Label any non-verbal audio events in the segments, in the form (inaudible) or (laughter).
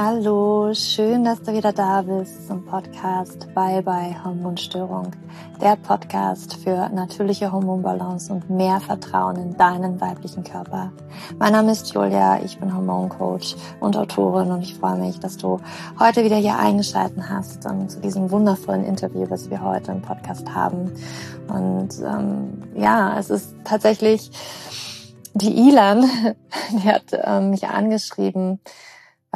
Hallo, schön, dass du wieder da bist zum Podcast Bye Bye Hormonstörung. Der Podcast für natürliche Hormonbalance und mehr Vertrauen in deinen weiblichen Körper. Mein Name ist Julia, ich bin Hormoncoach und Autorin und ich freue mich, dass du heute wieder hier eingeschaltet hast um, zu diesem wundervollen Interview, was wir heute im Podcast haben. Und ähm, ja, es ist tatsächlich die Ilan, (laughs) die hat ähm, mich angeschrieben,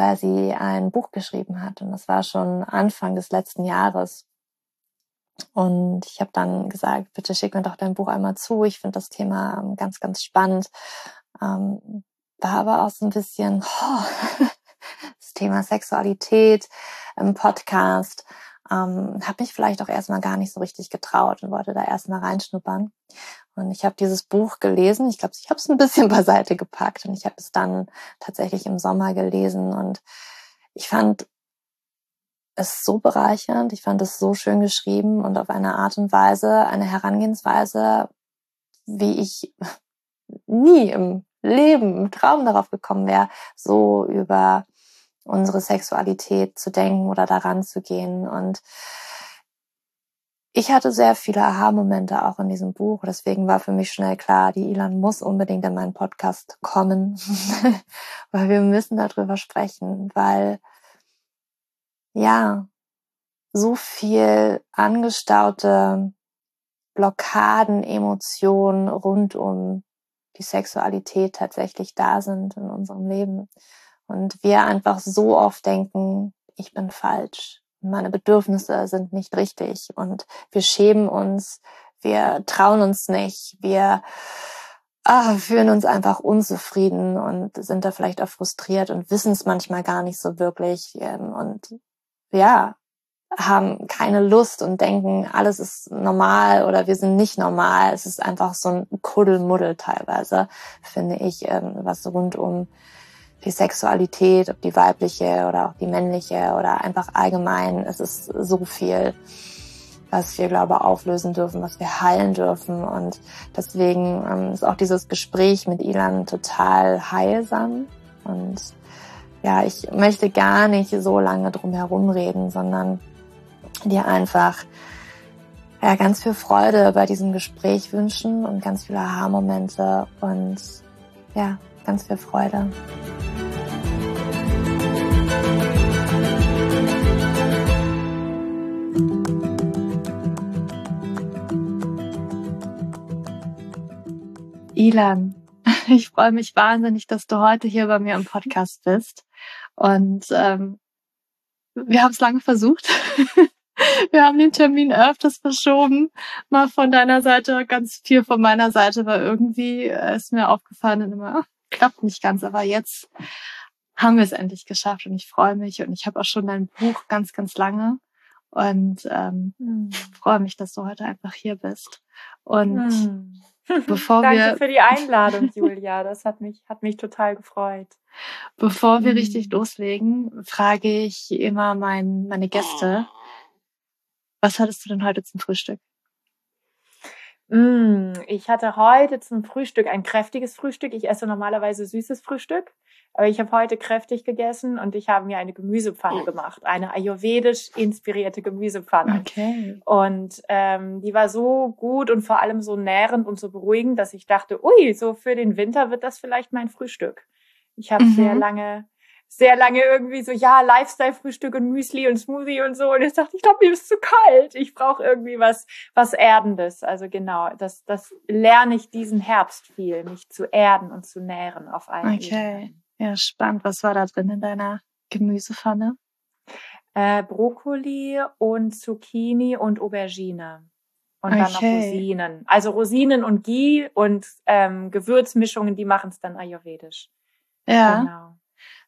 weil sie ein Buch geschrieben hat. Und das war schon Anfang des letzten Jahres. Und ich habe dann gesagt, bitte schick mir doch dein Buch einmal zu. Ich finde das Thema ähm, ganz, ganz spannend. Ähm, war aber auch so ein bisschen (laughs) oh, das Thema Sexualität im Podcast. Ähm, habe mich vielleicht auch erstmal gar nicht so richtig getraut und wollte da erstmal reinschnuppern. Und ich habe dieses Buch gelesen. Ich glaube, ich habe es ein bisschen (laughs) beiseite gepackt und ich habe es dann tatsächlich im Sommer gelesen und ich fand es so bereichernd. Ich fand es so schön geschrieben und auf eine Art und Weise, eine Herangehensweise, wie ich nie im Leben, im Traum darauf gekommen wäre, so über unsere Sexualität zu denken oder daran zu gehen. Und ich hatte sehr viele Aha-Momente auch in diesem Buch. Deswegen war für mich schnell klar, die Ilan muss unbedingt in meinen Podcast kommen, (laughs) weil wir müssen darüber sprechen, weil ja, so viel angestaute Blockaden, Emotionen rund um die Sexualität tatsächlich da sind in unserem Leben. Und wir einfach so oft denken, ich bin falsch, meine Bedürfnisse sind nicht richtig und wir schämen uns, wir trauen uns nicht, wir ah, fühlen uns einfach unzufrieden und sind da vielleicht auch frustriert und wissen es manchmal gar nicht so wirklich ähm, und ja, haben keine Lust und denken, alles ist normal oder wir sind nicht normal. Es ist einfach so ein Kuddelmuddel teilweise, finde ich, ähm, was rund um die Sexualität, ob die weibliche oder auch die männliche oder einfach allgemein. Es ist so viel, was wir, glaube ich, auflösen dürfen, was wir heilen dürfen. Und deswegen ähm, ist auch dieses Gespräch mit Ilan total heilsam. Und ja, ich möchte gar nicht so lange drum herum reden, sondern dir einfach ja, ganz viel Freude bei diesem Gespräch wünschen und ganz viele Aha-Momente und ja, ganz viel Freude. Ilan, (laughs) ich freue mich wahnsinnig, dass du heute hier bei mir im Podcast bist. Und ähm, wir haben es lange versucht. (laughs) wir haben den Termin öfters verschoben. Mal von deiner Seite, ganz viel von meiner Seite, weil irgendwie ist mir aufgefallen und immer, klappt nicht ganz. Aber jetzt haben wir es endlich geschafft und ich freue mich und ich habe auch schon dein Buch ganz, ganz lange und ähm, mhm. freue mich, dass du heute einfach hier bist. Und mhm. (laughs) Bevor Danke wir, für die Einladung, Julia. Das hat mich, hat mich total gefreut. Bevor wir richtig mhm. loslegen, frage ich immer mein, meine Gäste, was hattest du denn heute zum Frühstück? Mm, ich hatte heute zum Frühstück ein kräftiges Frühstück. Ich esse normalerweise süßes Frühstück. Aber ich habe heute kräftig gegessen und ich habe mir eine Gemüsepfanne gemacht, eine ayurvedisch inspirierte Gemüsepfanne. Okay. Und ähm, die war so gut und vor allem so nährend und so beruhigend, dass ich dachte, ui, so für den Winter wird das vielleicht mein Frühstück. Ich habe mhm. sehr lange sehr lange irgendwie so, ja, Lifestyle-Frühstück und Müsli und Smoothie und so. Und jetzt dachte ich, glaube, mir ist zu kalt. Ich brauche irgendwie was, was Erdendes. Also genau, das, das lerne ich diesen Herbst viel, mich zu erden und zu nähren auf allen Okay. Ebenen. Ja, spannend. Was war da drin in deiner Gemüsepfanne? Äh, Brokkoli und Zucchini und Aubergine. Und okay. dann noch Rosinen. Also Rosinen und Ghee und ähm, Gewürzmischungen, die machen es dann ayurvedisch. Ja. Genau.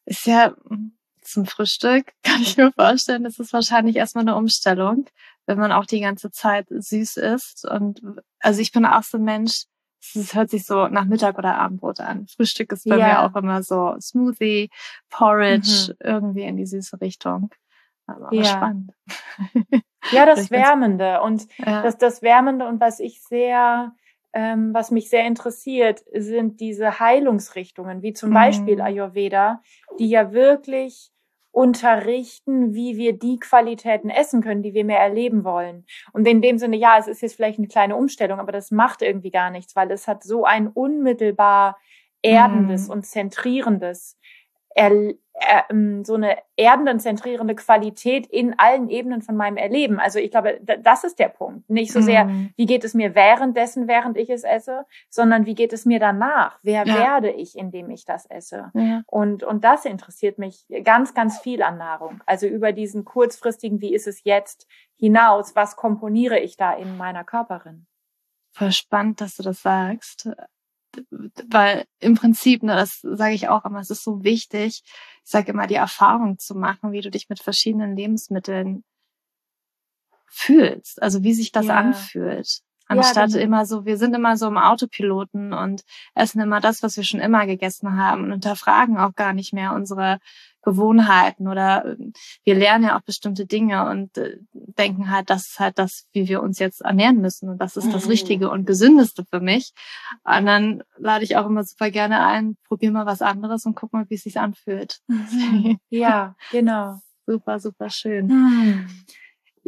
Ist ja hm, zum Frühstück, (laughs) kann ich mir vorstellen, das ist wahrscheinlich erstmal eine Umstellung, wenn man auch die ganze Zeit süß isst. Und also ich bin auch so ein Mensch, es hört sich so nach Mittag oder Abendbrot an. Frühstück ist bei ja. mir auch immer so Smoothie, Porridge, mhm. irgendwie in die süße Richtung. Aber ja. spannend. Ja, das Wärmende und ja. das, das Wärmende und was ich sehr, ähm, was mich sehr interessiert, sind diese Heilungsrichtungen, wie zum mhm. Beispiel Ayurveda, die ja wirklich unterrichten, wie wir die Qualitäten essen können, die wir mehr erleben wollen. Und in dem Sinne, ja, es ist jetzt vielleicht eine kleine Umstellung, aber das macht irgendwie gar nichts, weil es hat so ein unmittelbar erdendes mm. und zentrierendes er, so eine erdenden, zentrierende Qualität in allen Ebenen von meinem Erleben. Also ich glaube, das ist der Punkt. Nicht so sehr, mhm. wie geht es mir währenddessen, während ich es esse, sondern wie geht es mir danach? Wer ja. werde ich, indem ich das esse? Ja. Und, und das interessiert mich ganz, ganz viel an Nahrung. Also über diesen kurzfristigen, wie ist es jetzt hinaus, was komponiere ich da in meiner Körperin? Voll spannend, dass du das sagst weil im Prinzip, ne, das sage ich auch immer, es ist so wichtig, ich sage immer, die Erfahrung zu machen, wie du dich mit verschiedenen Lebensmitteln fühlst, also wie sich das ja. anfühlt. Anstatt ja, immer so, wir sind immer so im Autopiloten und essen immer das, was wir schon immer gegessen haben und hinterfragen auch gar nicht mehr unsere Gewohnheiten oder äh, wir lernen ja auch bestimmte Dinge und äh, denken halt, das ist halt das, wie wir uns jetzt ernähren müssen und das ist das mhm. Richtige und Gesündeste für mich. Und dann lade ich auch immer super gerne ein, probier mal was anderes und guck mal, wie es sich anfühlt. Mhm. (laughs) Ja, genau. super, super schön. Mhm.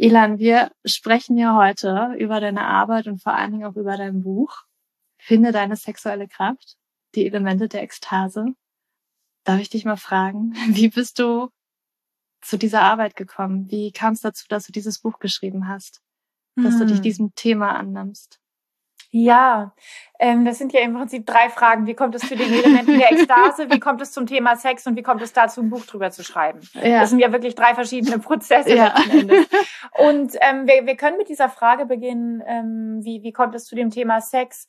Ilan, wir sprechen ja heute über deine Arbeit und vor allen Dingen auch über dein Buch. Finde deine sexuelle Kraft, die Elemente der Ekstase. Darf ich dich mal fragen, (laughs) wie bist du zu dieser Arbeit gekommen? Wie kam es dazu, dass du dieses Buch geschrieben hast? Dass hm. du dich hm. diesem Thema annimmst? Ja, ähm, das sind ja im Prinzip drei Fragen. Wie kommt es zu den Elementen der Ekstase? Wie kommt es zum Thema Sex? Und wie kommt es dazu, ein Buch drüber zu schreiben? Ja. Das sind ja wirklich drei verschiedene Prozesse ja. Und ähm, wir, wir können mit dieser Frage beginnen, ähm, wie, wie kommt es zu dem Thema Sex?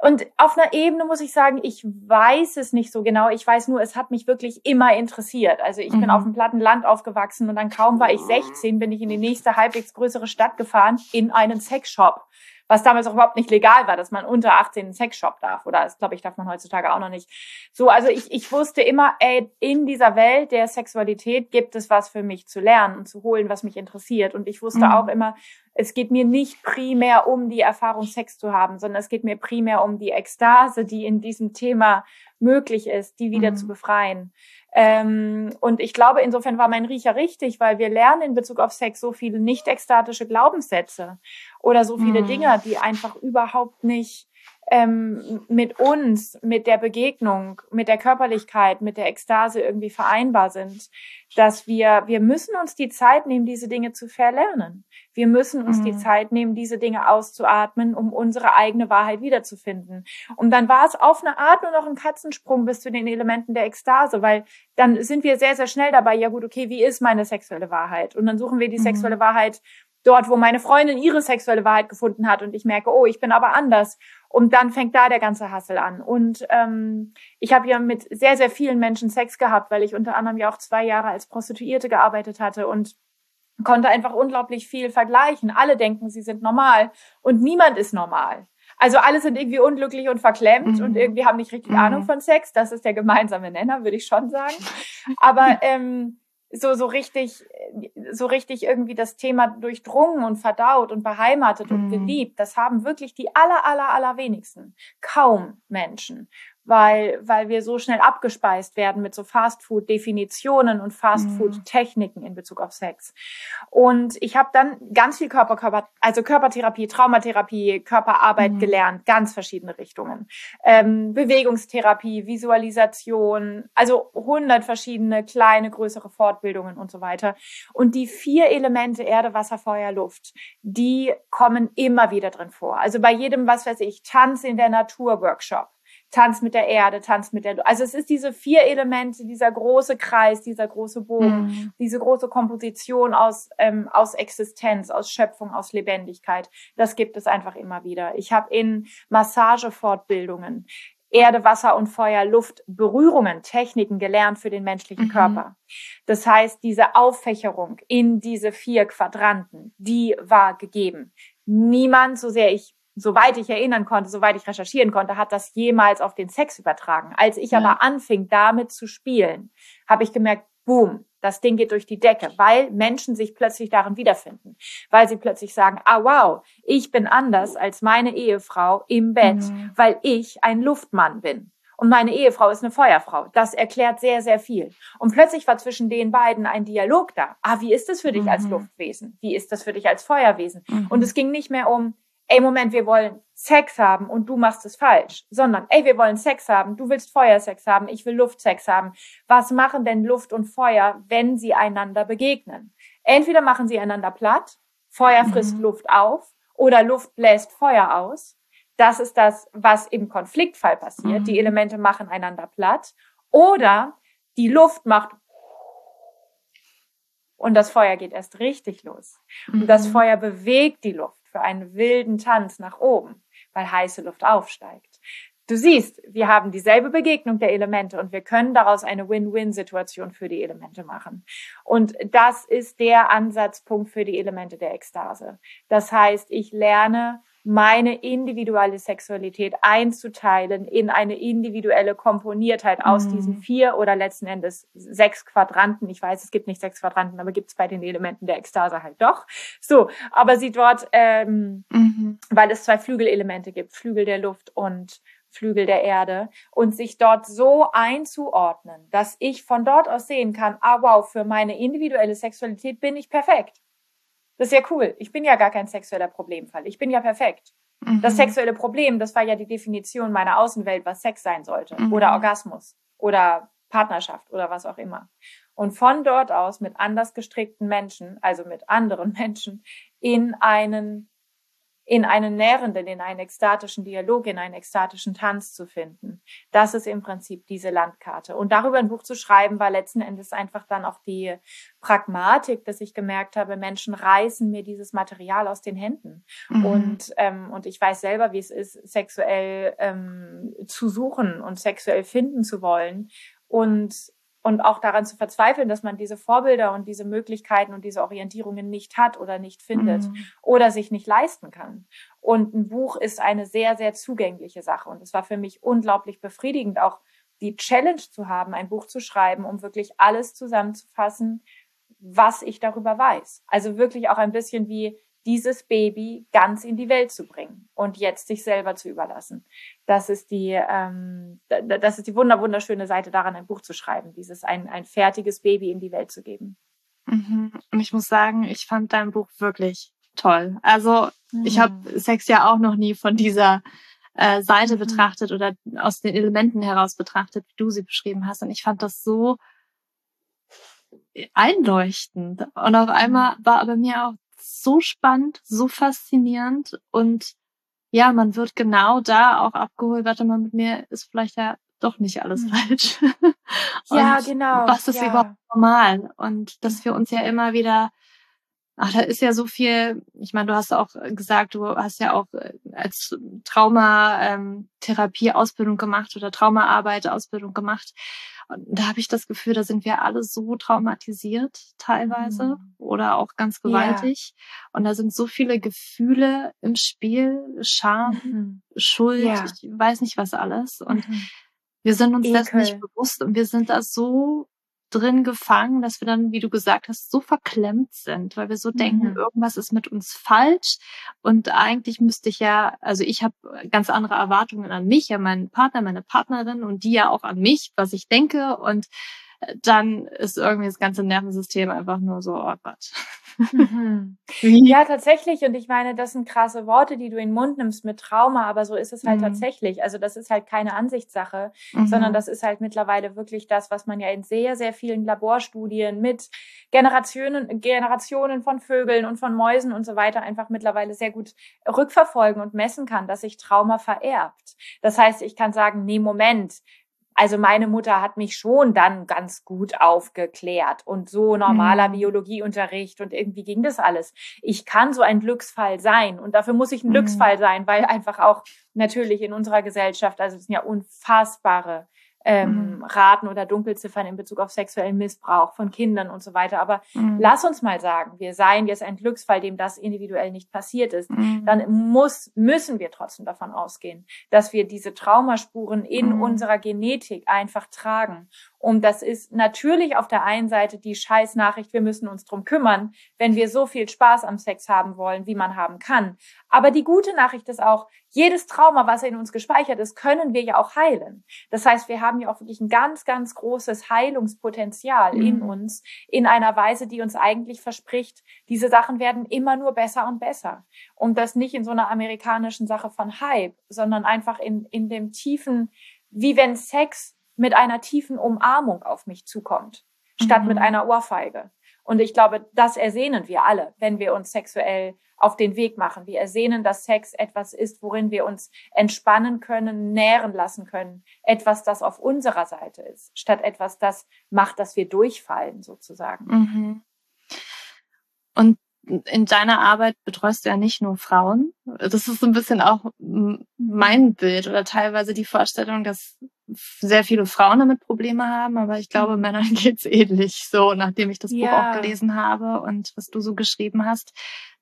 Und auf einer Ebene muss ich sagen, ich weiß es nicht so genau. Ich weiß nur, es hat mich wirklich immer interessiert. Also ich mhm. bin auf dem platten Land aufgewachsen und dann kaum war ich 16, bin ich in die nächste halbwegs größere Stadt gefahren in einen Sexshop was damals auch überhaupt nicht legal war, dass man unter 18 einen Sexshop darf. Oder das glaube ich, darf man heutzutage auch noch nicht. So, also ich, ich wusste immer, ey, in dieser Welt der Sexualität gibt es was für mich zu lernen und zu holen, was mich interessiert. Und ich wusste mhm. auch immer, es geht mir nicht primär um die Erfahrung, Sex zu haben, sondern es geht mir primär um die Ekstase, die in diesem Thema möglich ist, die wieder mhm. zu befreien. Ähm, und ich glaube, insofern war mein Riecher richtig, weil wir lernen in Bezug auf Sex so viele nicht ekstatische Glaubenssätze oder so viele mhm. Dinge, die einfach überhaupt nicht ähm, mit uns, mit der Begegnung, mit der Körperlichkeit, mit der Ekstase irgendwie vereinbar sind, dass wir, wir müssen uns die Zeit nehmen, diese Dinge zu verlernen. Wir müssen uns mhm. die Zeit nehmen, diese Dinge auszuatmen, um unsere eigene Wahrheit wiederzufinden. Und dann war es auf eine Art nur noch ein Katzensprung bis zu den Elementen der Ekstase, weil dann sind wir sehr, sehr schnell dabei, ja gut, okay, wie ist meine sexuelle Wahrheit? Und dann suchen wir die mhm. sexuelle Wahrheit dort, wo meine Freundin ihre sexuelle Wahrheit gefunden hat und ich merke, oh, ich bin aber anders. Und dann fängt da der ganze Hassel an. Und ähm, ich habe ja mit sehr, sehr vielen Menschen Sex gehabt, weil ich unter anderem ja auch zwei Jahre als Prostituierte gearbeitet hatte und konnte einfach unglaublich viel vergleichen. Alle denken, sie sind normal und niemand ist normal. Also alle sind irgendwie unglücklich und verklemmt mhm. und irgendwie haben nicht richtig mhm. Ahnung von Sex. Das ist der gemeinsame Nenner, würde ich schon sagen. Aber ähm, so, so richtig, so richtig irgendwie das Thema durchdrungen und verdaut und beheimatet und mhm. geliebt. Das haben wirklich die aller, aller, aller wenigsten. Kaum Menschen weil, weil wir so schnell abgespeist werden mit so Fastfood-Definitionen und Fastfood-Techniken in Bezug auf Sex. Und ich habe dann ganz viel Körper, Körper, also Körpertherapie, Traumatherapie, Körperarbeit mhm. gelernt, ganz verschiedene Richtungen. Ähm, Bewegungstherapie, Visualisation, also hundert verschiedene kleine, größere Fortbildungen und so weiter. Und die vier Elemente Erde, Wasser, Feuer, Luft, die kommen immer wieder drin vor. Also bei jedem, was weiß ich, Tanz in der Natur Workshop Tanz mit der Erde, Tanz mit der, also es ist diese vier Elemente, dieser große Kreis, dieser große Bogen, mhm. diese große Komposition aus, ähm, aus Existenz, aus Schöpfung, aus Lebendigkeit. Das gibt es einfach immer wieder. Ich habe in Massagefortbildungen Erde, Wasser und Feuer, Luft, Berührungen, Techniken gelernt für den menschlichen mhm. Körper. Das heißt, diese Auffächerung in diese vier Quadranten, die war gegeben. Niemand, so sehr ich soweit ich erinnern konnte, soweit ich recherchieren konnte, hat das jemals auf den Sex übertragen. Als ich ja. aber anfing, damit zu spielen, habe ich gemerkt, boom, das Ding geht durch die Decke, weil Menschen sich plötzlich darin wiederfinden, weil sie plötzlich sagen, ah wow, ich bin anders als meine Ehefrau im Bett, mhm. weil ich ein Luftmann bin. und meine Ehefrau ist eine Feuerfrau. Das erklärt sehr, sehr viel. Und plötzlich war zwischen den beiden ein Dialog da. Ah, wie ist das für dich mhm. als Luftwesen? Wie ist das für dich als Feuerwesen? Mhm. Und es ging nicht mehr um, ey, Moment, wir wollen Sex haben und du machst es falsch, sondern, ey, wir wollen Sex haben, du willst Feuersex haben, ich will Luftsex haben. Was machen denn Luft und Feuer, wenn sie einander begegnen? Entweder machen sie einander platt, Feuer frisst mhm. Luft auf, oder Luft bläst Feuer aus. Das ist das, was im Konfliktfall passiert. Mhm. Die Elemente machen einander platt. Oder die Luft macht und das Feuer geht erst richtig los. Und das mhm. Feuer bewegt die Luft für einen wilden Tanz nach oben, weil heiße Luft aufsteigt. Du siehst, wir haben dieselbe Begegnung der Elemente und wir können daraus eine Win-Win-Situation für die Elemente machen. Und das ist der Ansatzpunkt für die Elemente der Ekstase. Das heißt, ich lerne meine individuelle Sexualität einzuteilen in eine individuelle Komponiertheit aus mhm. diesen vier oder letzten Endes sechs Quadranten. Ich weiß, es gibt nicht sechs Quadranten, aber gibt es bei den Elementen der Ekstase halt doch. So, aber sie dort, ähm, mhm. weil es zwei Flügelelemente gibt, Flügel der Luft und Flügel der Erde und sich dort so einzuordnen, dass ich von dort aus sehen kann, ah wow, für meine individuelle Sexualität bin ich perfekt. Das ist ja cool. Ich bin ja gar kein sexueller Problemfall. Ich bin ja perfekt. Mhm. Das sexuelle Problem, das war ja die Definition meiner Außenwelt, was Sex sein sollte. Mhm. Oder Orgasmus. Oder Partnerschaft oder was auch immer. Und von dort aus mit anders gestrickten Menschen, also mit anderen (laughs) Menschen, in einen in einen nährenden, in einen ekstatischen Dialog, in einen ekstatischen Tanz zu finden. Das ist im Prinzip diese Landkarte. Und darüber ein Buch zu schreiben, war letzten Endes einfach dann auch die Pragmatik, dass ich gemerkt habe, Menschen reißen mir dieses Material aus den Händen. Mhm. Und, ähm, und ich weiß selber, wie es ist, sexuell ähm, zu suchen und sexuell finden zu wollen. Und und auch daran zu verzweifeln, dass man diese Vorbilder und diese Möglichkeiten und diese Orientierungen nicht hat oder nicht findet mhm. oder sich nicht leisten kann. Und ein Buch ist eine sehr, sehr zugängliche Sache. Und es war für mich unglaublich befriedigend, auch die Challenge zu haben, ein Buch zu schreiben, um wirklich alles zusammenzufassen, was ich darüber weiß. Also wirklich auch ein bisschen wie dieses Baby ganz in die Welt zu bringen und jetzt sich selber zu überlassen. Das ist die, ähm, das ist die wunder wunderschöne Seite daran, ein Buch zu schreiben, dieses ein, ein fertiges Baby in die Welt zu geben. Mhm. Und ich muss sagen, ich fand dein Buch wirklich toll. Also mhm. ich habe Sex ja auch noch nie von dieser äh, Seite mhm. betrachtet oder aus den Elementen heraus betrachtet, wie du sie beschrieben hast. Und ich fand das so einleuchtend. Und auf einmal war aber mir auch so spannend, so faszinierend und ja, man wird genau da auch abgeholt, warte mal, mit mir ist vielleicht ja doch nicht alles mhm. falsch. (laughs) ja, genau. Was ist ja. überhaupt normal? Und dass wir uns ja immer wieder, ach, da ist ja so viel, ich meine, du hast auch gesagt, du hast ja auch äh, als Traumatherapie ähm, Ausbildung gemacht oder Traumaarbeit Ausbildung gemacht. Und da habe ich das Gefühl, da sind wir alle so traumatisiert teilweise mhm. oder auch ganz gewaltig. Ja. Und da sind so viele Gefühle im Spiel, Scham, mhm. Schuld, ja. ich weiß nicht was alles. Und mhm. wir sind uns Ekel. das nicht bewusst und wir sind da so drin gefangen, dass wir dann, wie du gesagt hast, so verklemmt sind, weil wir so denken, mhm. irgendwas ist mit uns falsch. Und eigentlich müsste ich ja, also ich habe ganz andere Erwartungen an mich, an meinen Partner, meine Partnerin und die ja auch an mich, was ich denke. Und dann ist irgendwie das ganze Nervensystem einfach nur so, oh Gott. Mhm. ja, tatsächlich. Und ich meine, das sind krasse Worte, die du in den Mund nimmst mit Trauma, aber so ist es halt mhm. tatsächlich. Also das ist halt keine Ansichtssache, mhm. sondern das ist halt mittlerweile wirklich das, was man ja in sehr, sehr vielen Laborstudien mit Generationen, Generationen von Vögeln und von Mäusen und so weiter einfach mittlerweile sehr gut rückverfolgen und messen kann, dass sich Trauma vererbt. Das heißt, ich kann sagen, nee, Moment, also meine Mutter hat mich schon dann ganz gut aufgeklärt und so normaler mhm. Biologieunterricht und irgendwie ging das alles. Ich kann so ein Glücksfall sein und dafür muss ich ein mhm. Glücksfall sein, weil einfach auch natürlich in unserer Gesellschaft, also es sind ja unfassbare ähm, mhm. Raten oder Dunkelziffern in Bezug auf sexuellen Missbrauch von Kindern und so weiter. Aber mhm. lass uns mal sagen, wir seien jetzt ein Glücksfall, dem das individuell nicht passiert ist. Mhm. Dann muss, müssen wir trotzdem davon ausgehen, dass wir diese Traumaspuren in mhm. unserer Genetik einfach tragen. Und das ist natürlich auf der einen Seite die Scheißnachricht, wir müssen uns drum kümmern, wenn wir so viel Spaß am Sex haben wollen, wie man haben kann. Aber die gute Nachricht ist auch, jedes Trauma, was in uns gespeichert ist, können wir ja auch heilen. Das heißt, wir haben ja auch wirklich ein ganz, ganz großes Heilungspotenzial mhm. in uns, in einer Weise, die uns eigentlich verspricht, diese Sachen werden immer nur besser und besser. Und das nicht in so einer amerikanischen Sache von Hype, sondern einfach in, in dem tiefen, wie wenn Sex mit einer tiefen Umarmung auf mich zukommt, statt mhm. mit einer Ohrfeige. Und ich glaube, das ersehnen wir alle, wenn wir uns sexuell auf den Weg machen. Wir ersehnen, dass Sex etwas ist, worin wir uns entspannen können, nähren lassen können. Etwas, das auf unserer Seite ist, statt etwas, das macht, dass wir durchfallen, sozusagen. Mhm. Und in deiner Arbeit betreust du ja nicht nur Frauen. Das ist so ein bisschen auch mein Bild oder teilweise die Vorstellung, dass sehr viele Frauen damit Probleme haben, aber ich glaube, mhm. Männern (laughs) geht's ähnlich so, nachdem ich das ja. Buch auch gelesen habe und was du so geschrieben hast.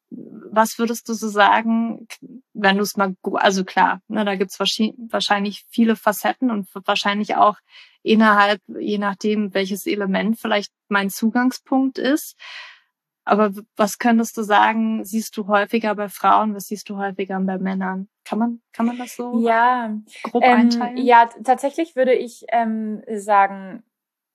Was würdest du so sagen, wenn du es mal, also klar, ne, da gibt's wahrscheinlich viele Facetten und wahrscheinlich auch innerhalb, je nachdem, welches Element vielleicht mein Zugangspunkt ist. Aber was könntest du sagen, siehst du häufiger bei Frauen, was siehst du häufiger bei Männern? Kann man, kann man das so ja, grob ähm, einteilen? Ja, tatsächlich würde ich ähm, sagen,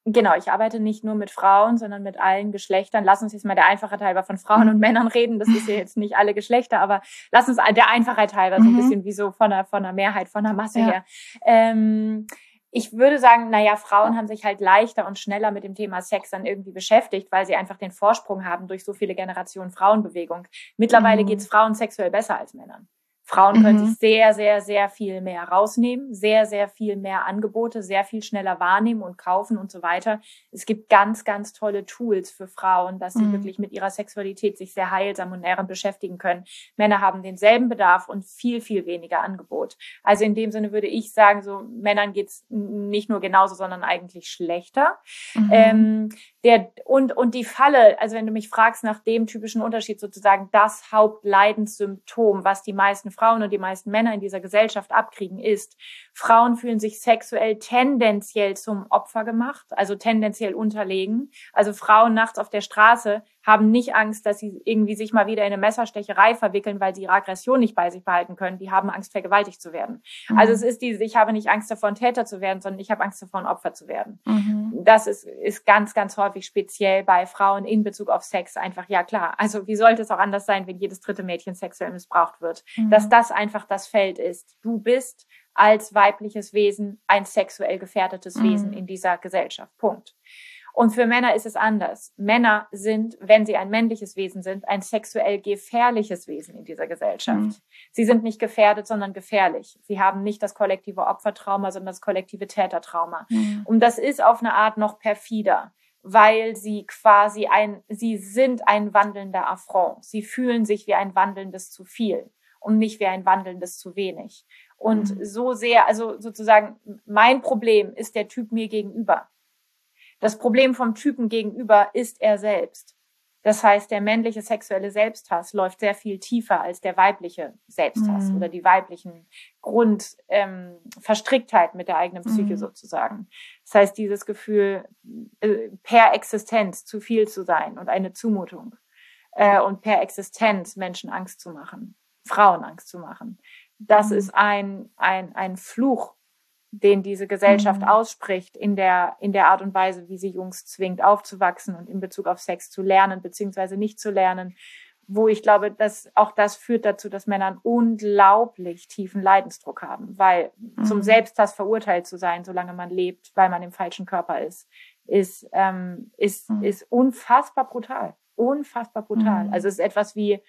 Genau, ich arbeite nicht nur mit Frauen, sondern mit allen Geschlechtern. Lass uns jetzt mal der Einfachheit halber von Frauen und Männern reden. Das ist ja jetzt nicht alle Geschlechter, aber lass uns der Einfachheit halber so ein mhm. bisschen wie so von der, von der Mehrheit, von der Masse ja. her. Ähm, ich würde sagen, naja, Frauen haben sich halt leichter und schneller mit dem Thema Sex dann irgendwie beschäftigt, weil sie einfach den Vorsprung haben durch so viele Generationen Frauenbewegung. Mittlerweile mhm. geht es Frauen sexuell besser als Männern. Frauen mhm. können sich sehr, sehr, sehr viel mehr rausnehmen, sehr, sehr viel mehr Angebote, sehr viel schneller wahrnehmen und kaufen und so weiter. Es gibt ganz, ganz tolle Tools für Frauen, dass sie mhm. wirklich mit ihrer Sexualität sich sehr heilsam und nährend beschäftigen können. Männer haben denselben Bedarf und viel, viel weniger Angebot. Also in dem Sinne würde ich sagen, so Männern geht's nicht nur genauso, sondern eigentlich schlechter. Mhm. Ähm, der, und, und die Falle, also wenn du mich fragst nach dem typischen Unterschied sozusagen, das Hauptleidenssymptom, was die meisten Frauen und die meisten Männer in dieser Gesellschaft abkriegen, ist, Frauen fühlen sich sexuell tendenziell zum Opfer gemacht, also tendenziell unterlegen. Also Frauen nachts auf der Straße haben nicht Angst, dass sie irgendwie sich mal wieder in eine Messerstecherei verwickeln, weil sie ihre Aggression nicht bei sich behalten können. Die haben Angst, vergewaltigt zu werden. Mhm. Also es ist dieses, ich habe nicht Angst davor, ein Täter zu werden, sondern ich habe Angst davor, ein Opfer zu werden. Mhm. Das ist, ist ganz, ganz häufig speziell bei Frauen in Bezug auf Sex einfach, ja klar. Also wie sollte es auch anders sein, wenn jedes dritte Mädchen sexuell missbraucht wird? Mhm. Dass das einfach das Feld ist. Du bist als weibliches Wesen ein sexuell gefährdetes mhm. Wesen in dieser Gesellschaft. Punkt. Und für Männer ist es anders. Männer sind, wenn sie ein männliches Wesen sind, ein sexuell gefährliches Wesen in dieser Gesellschaft. Mhm. Sie sind nicht gefährdet, sondern gefährlich. Sie haben nicht das kollektive Opfertrauma, sondern das kollektive Tätertrauma. Mhm. Und das ist auf eine Art noch perfider, weil sie quasi ein, sie sind ein wandelnder Affront. Sie fühlen sich wie ein wandelndes zu viel und nicht wie ein wandelndes zu wenig. Und mhm. so sehr, also sozusagen, mein Problem ist der Typ mir gegenüber. Das Problem vom Typen gegenüber ist er selbst. Das heißt, der männliche sexuelle Selbsthass läuft sehr viel tiefer als der weibliche Selbsthass mhm. oder die weiblichen Grundverstricktheit ähm, mit der eigenen Psyche mhm. sozusagen. Das heißt, dieses Gefühl, äh, per Existenz zu viel zu sein und eine Zumutung äh, und per Existenz Menschen Angst zu machen, Frauen Angst zu machen. Das mhm. ist ein, ein, ein Fluch den diese Gesellschaft mhm. ausspricht in der, in der Art und Weise, wie sie Jungs zwingt, aufzuwachsen und in Bezug auf Sex zu lernen, beziehungsweise nicht zu lernen, wo ich glaube, dass auch das führt dazu, dass Männer einen unglaublich tiefen Leidensdruck haben, weil mhm. zum Selbsthass verurteilt zu sein, solange man lebt, weil man im falschen Körper ist, ist, ähm, ist, mhm. ist unfassbar brutal. Unfassbar brutal. Mhm. Also es ist etwas wie,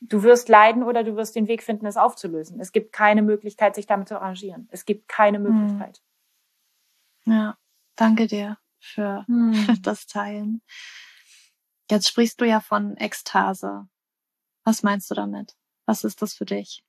Du wirst leiden oder du wirst den Weg finden, es aufzulösen. Es gibt keine Möglichkeit, sich damit zu arrangieren. Es gibt keine hm. Möglichkeit. Ja, danke dir für hm. (laughs) das Teilen. Jetzt sprichst du ja von Ekstase. Was meinst du damit? Was ist das für dich?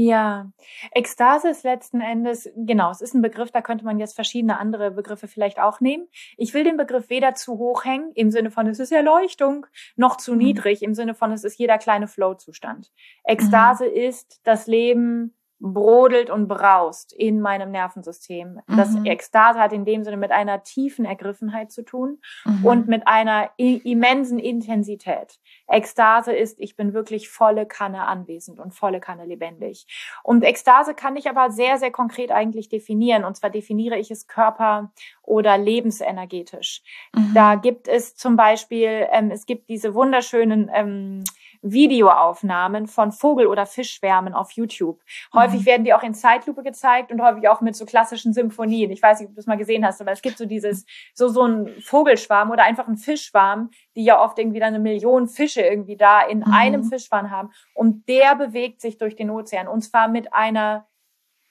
Ja, Ekstase ist letzten Endes, genau, es ist ein Begriff, da könnte man jetzt verschiedene andere Begriffe vielleicht auch nehmen. Ich will den Begriff weder zu hoch hängen, im Sinne von es ist Erleuchtung, noch zu mhm. niedrig, im Sinne von es ist jeder kleine Flow-Zustand. Ekstase mhm. ist das Leben brodelt und braust in meinem Nervensystem. Mhm. Das Ekstase hat in dem Sinne mit einer tiefen Ergriffenheit zu tun mhm. und mit einer immensen Intensität. Ekstase ist, ich bin wirklich volle Kanne anwesend und volle Kanne lebendig. Und Ekstase kann ich aber sehr, sehr konkret eigentlich definieren. Und zwar definiere ich es körper- oder lebensenergetisch. Mhm. Da gibt es zum Beispiel, ähm, es gibt diese wunderschönen ähm, Videoaufnahmen von Vogel- oder Fischschwärmen auf YouTube. Häufig mhm. werden die auch in Zeitlupe gezeigt und häufig auch mit so klassischen Symphonien. Ich weiß nicht, ob du das mal gesehen hast, aber es gibt so dieses, so, so ein Vogelschwarm oder einfach ein Fischschwarm, die ja oft irgendwie dann eine Million Fische irgendwie da in mhm. einem Fischschwarm haben. Und der bewegt sich durch den Ozean und zwar mit einer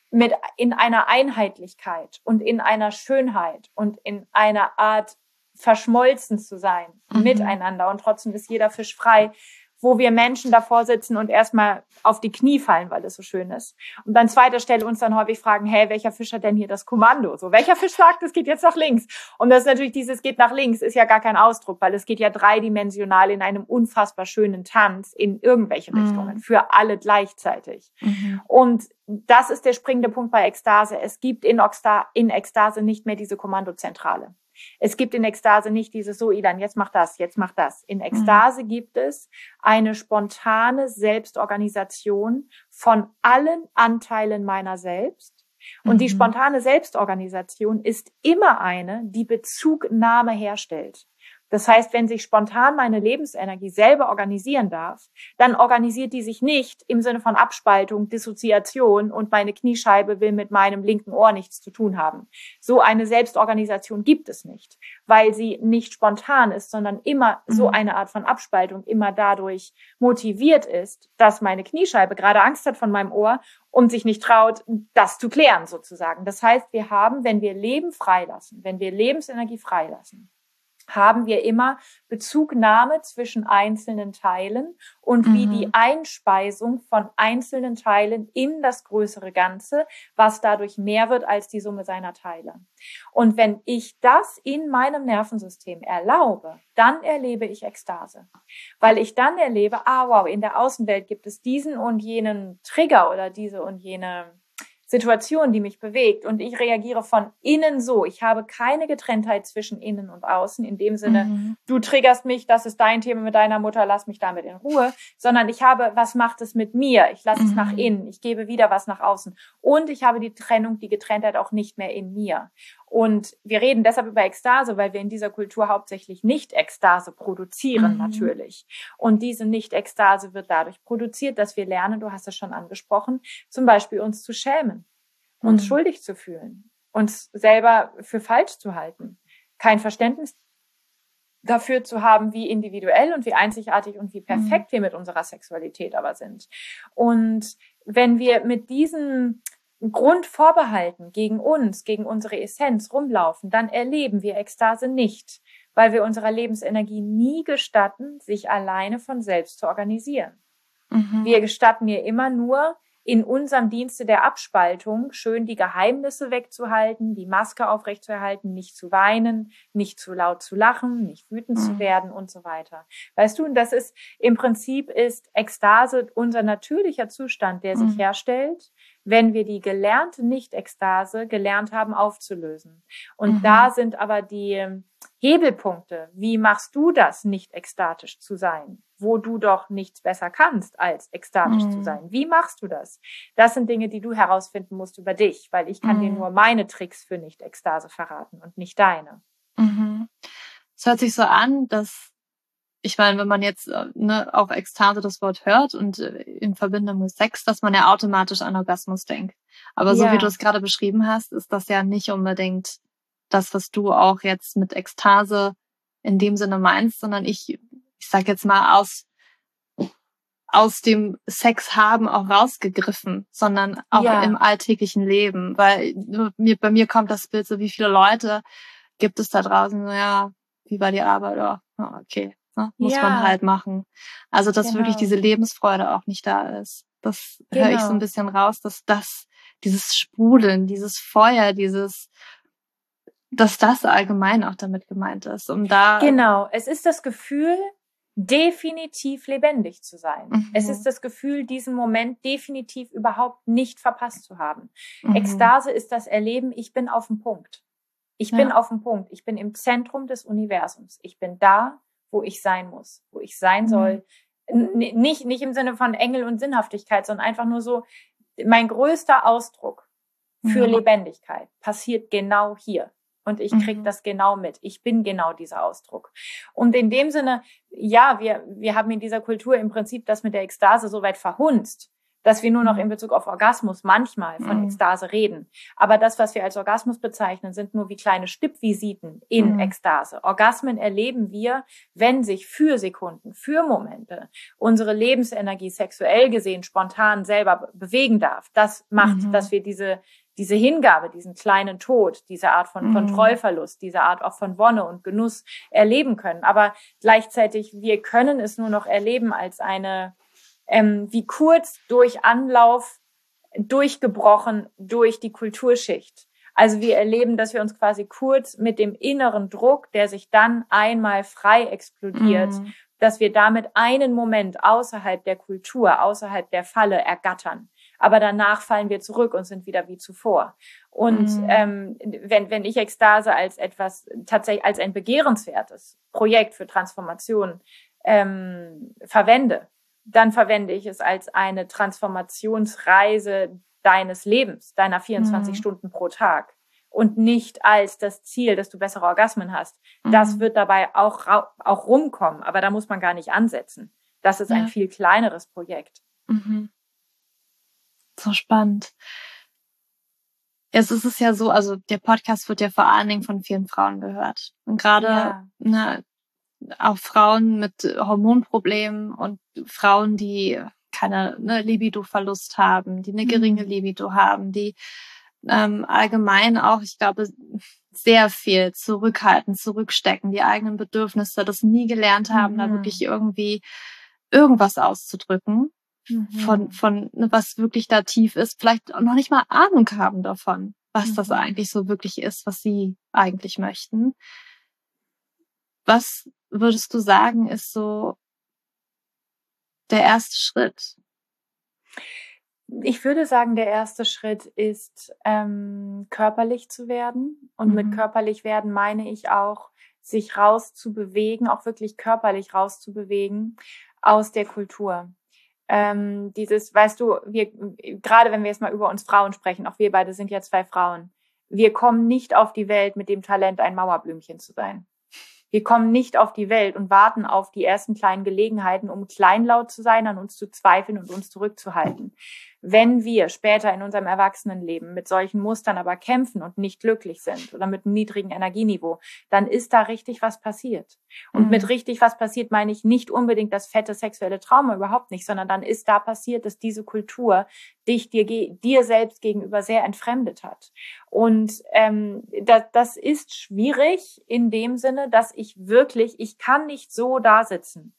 mit in einer Einheitlichkeit und in einer Schönheit und in einer Art verschmolzen zu sein mhm. miteinander und trotzdem ist jeder Fisch frei wo wir Menschen davor sitzen und erstmal auf die Knie fallen, weil es so schön ist. Und an zweiter Stelle uns dann häufig fragen, hey, welcher Fisch hat denn hier das Kommando? So, welcher Fisch sagt, es geht jetzt nach links? Und das ist natürlich dieses geht nach links, ist ja gar kein Ausdruck, weil es geht ja dreidimensional in einem unfassbar schönen Tanz in irgendwelche mhm. Richtungen, für alle gleichzeitig. Mhm. Und das ist der springende Punkt bei Ekstase. Es gibt in, in Ekstase nicht mehr diese Kommandozentrale. Es gibt in Ekstase nicht dieses so, Ilan, jetzt mach das, jetzt mach das. In Ekstase mhm. gibt es eine spontane Selbstorganisation von allen Anteilen meiner selbst. Und mhm. die spontane Selbstorganisation ist immer eine, die Bezugnahme herstellt. Das heißt, wenn sich spontan meine Lebensenergie selber organisieren darf, dann organisiert die sich nicht im Sinne von Abspaltung, Dissoziation und meine Kniescheibe will mit meinem linken Ohr nichts zu tun haben. So eine Selbstorganisation gibt es nicht, weil sie nicht spontan ist, sondern immer mhm. so eine Art von Abspaltung immer dadurch motiviert ist, dass meine Kniescheibe gerade Angst hat von meinem Ohr und sich nicht traut, das zu klären sozusagen. Das heißt, wir haben, wenn wir Leben freilassen, wenn wir Lebensenergie freilassen, haben wir immer Bezugnahme zwischen einzelnen Teilen und mhm. wie die Einspeisung von einzelnen Teilen in das größere Ganze, was dadurch mehr wird als die Summe seiner Teile. Und wenn ich das in meinem Nervensystem erlaube, dann erlebe ich Ekstase, weil ich dann erlebe, ah wow, in der Außenwelt gibt es diesen und jenen Trigger oder diese und jene Situation, die mich bewegt und ich reagiere von innen so. Ich habe keine Getrenntheit zwischen innen und außen in dem Sinne, mhm. du triggerst mich, das ist dein Thema mit deiner Mutter, lass mich damit in Ruhe, sondern ich habe, was macht es mit mir? Ich lasse mhm. es nach mhm. innen, ich gebe wieder was nach außen und ich habe die Trennung, die Getrenntheit auch nicht mehr in mir. Und wir reden deshalb über Ekstase, weil wir in dieser Kultur hauptsächlich Nicht-Ekstase produzieren mhm. natürlich. Und diese Nicht-Ekstase wird dadurch produziert, dass wir lernen, du hast es schon angesprochen, zum Beispiel uns zu schämen, mhm. uns schuldig zu fühlen, uns selber für falsch zu halten, kein Verständnis dafür zu haben, wie individuell und wie einzigartig und wie perfekt mhm. wir mit unserer Sexualität aber sind. Und wenn wir mit diesen Grundvorbehalten gegen uns, gegen unsere Essenz rumlaufen, dann erleben wir Ekstase nicht, weil wir unserer Lebensenergie nie gestatten, sich alleine von selbst zu organisieren. Mhm. Wir gestatten ihr immer nur, in unserem Dienste der Abspaltung schön die Geheimnisse wegzuhalten, die Maske aufrechtzuerhalten, nicht zu weinen, nicht zu laut zu lachen, nicht wütend mhm. zu werden und so weiter. Weißt du, und das ist im Prinzip ist Ekstase unser natürlicher Zustand, der sich mhm. herstellt, wenn wir die gelernte Nicht-Ekstase gelernt haben aufzulösen. Und mhm. da sind aber die Hebelpunkte. Wie machst du das, nicht ekstatisch zu sein? Wo du doch nichts besser kannst, als ekstatisch mhm. zu sein. Wie machst du das? Das sind Dinge, die du herausfinden musst über dich, weil ich kann mhm. dir nur meine Tricks für Nicht-Ekstase verraten und nicht deine. Mhm. Es hört sich so an, dass ich meine, wenn man jetzt äh, ne, auch Ekstase das Wort hört und äh, in Verbindung mit Sex, dass man ja automatisch an Orgasmus denkt. Aber so wie du es gerade beschrieben hast, ist das ja nicht unbedingt das, was du auch jetzt mit Ekstase in dem Sinne meinst, sondern ich, ich sag jetzt mal aus aus dem Sex haben auch rausgegriffen, sondern auch ja. im alltäglichen Leben, weil mir bei mir kommt das Bild so, wie viele Leute gibt es da draußen, so, ja, wie war die Arbeit, oh, okay, Ne? Muss ja. man halt machen. Also, dass genau. wirklich diese Lebensfreude auch nicht da ist. Das genau. höre ich so ein genau. bisschen raus, dass das, dieses Sprudeln, dieses Feuer, dieses, dass das allgemein auch damit gemeint ist. Um da. Genau. Es ist das Gefühl, definitiv lebendig zu sein. Mhm. Es ist das Gefühl, diesen Moment definitiv überhaupt nicht verpasst zu haben. Mhm. Ekstase ist das Erleben, ich bin auf dem Punkt. Ich ja. bin auf dem Punkt. Ich bin im Zentrum des Universums. Ich bin da, wo ich sein muss, wo ich sein mhm. soll. Nicht, nicht im Sinne von Engel und Sinnhaftigkeit, sondern einfach nur so, mein größter Ausdruck für mhm. Lebendigkeit passiert genau hier. Und ich krieg mhm. das genau mit. Ich bin genau dieser Ausdruck. Und in dem Sinne, ja, wir, wir haben in dieser Kultur im Prinzip das mit der Ekstase so weit verhunzt, dass wir nur noch mhm. in Bezug auf Orgasmus manchmal von mhm. Ekstase reden. Aber das, was wir als Orgasmus bezeichnen, sind nur wie kleine Stippvisiten in mhm. Ekstase. Orgasmen erleben wir, wenn sich für Sekunden, für Momente unsere Lebensenergie sexuell gesehen spontan selber bewegen darf. Das macht, mhm. dass wir diese diese Hingabe, diesen kleinen Tod, diese Art von mhm. Kontrollverlust, diese Art auch von Wonne und Genuss erleben können. Aber gleichzeitig, wir können es nur noch erleben als eine, ähm, wie kurz durch Anlauf durchgebrochen durch die Kulturschicht. Also wir erleben, dass wir uns quasi kurz mit dem inneren Druck, der sich dann einmal frei explodiert, mhm. dass wir damit einen Moment außerhalb der Kultur, außerhalb der Falle ergattern aber danach fallen wir zurück und sind wieder wie zuvor. Und mhm. ähm, wenn, wenn ich Ekstase als etwas tatsächlich als ein begehrenswertes Projekt für Transformation ähm, verwende, dann verwende ich es als eine Transformationsreise deines Lebens, deiner 24 mhm. Stunden pro Tag und nicht als das Ziel, dass du bessere Orgasmen hast. Mhm. Das wird dabei auch, auch rumkommen, aber da muss man gar nicht ansetzen. Das ist ja. ein viel kleineres Projekt. Mhm. So spannend. Jetzt ist es ja so, also der Podcast wird ja vor allen Dingen von vielen Frauen gehört. Und gerade ja. ne, auch Frauen mit Hormonproblemen und Frauen, die keine ne, Libido-Verlust haben, die eine geringe mhm. Libido haben, die ähm, allgemein auch, ich glaube, sehr viel zurückhalten, zurückstecken, die eigenen Bedürfnisse, das nie gelernt haben, mhm. da wirklich irgendwie irgendwas auszudrücken mhm. von, von ne, was wirklich da tief ist, vielleicht noch nicht mal Ahnung haben davon, was mhm. das eigentlich so wirklich ist, was sie eigentlich möchten. Was würdest du sagen, ist so der erste Schritt? Ich würde sagen, der erste Schritt ist, ähm, körperlich zu werden. Und mhm. mit körperlich werden meine ich auch, sich rauszubewegen, auch wirklich körperlich rauszubewegen aus der Kultur ähm, dieses, weißt du, wir, gerade wenn wir jetzt mal über uns Frauen sprechen, auch wir beide sind ja zwei Frauen, wir kommen nicht auf die Welt mit dem Talent, ein Mauerblümchen zu sein. Wir kommen nicht auf die Welt und warten auf die ersten kleinen Gelegenheiten, um kleinlaut zu sein, an uns zu zweifeln und uns zurückzuhalten. Wenn wir später in unserem Erwachsenenleben mit solchen Mustern aber kämpfen und nicht glücklich sind oder mit einem niedrigen Energieniveau, dann ist da richtig was passiert. Und mhm. mit richtig was passiert meine ich nicht unbedingt das fette sexuelle Trauma überhaupt nicht, sondern dann ist da passiert, dass diese Kultur dich dir, dir selbst gegenüber sehr entfremdet hat. Und ähm, das, das ist schwierig in dem Sinne, dass ich wirklich, ich kann nicht so da sitzen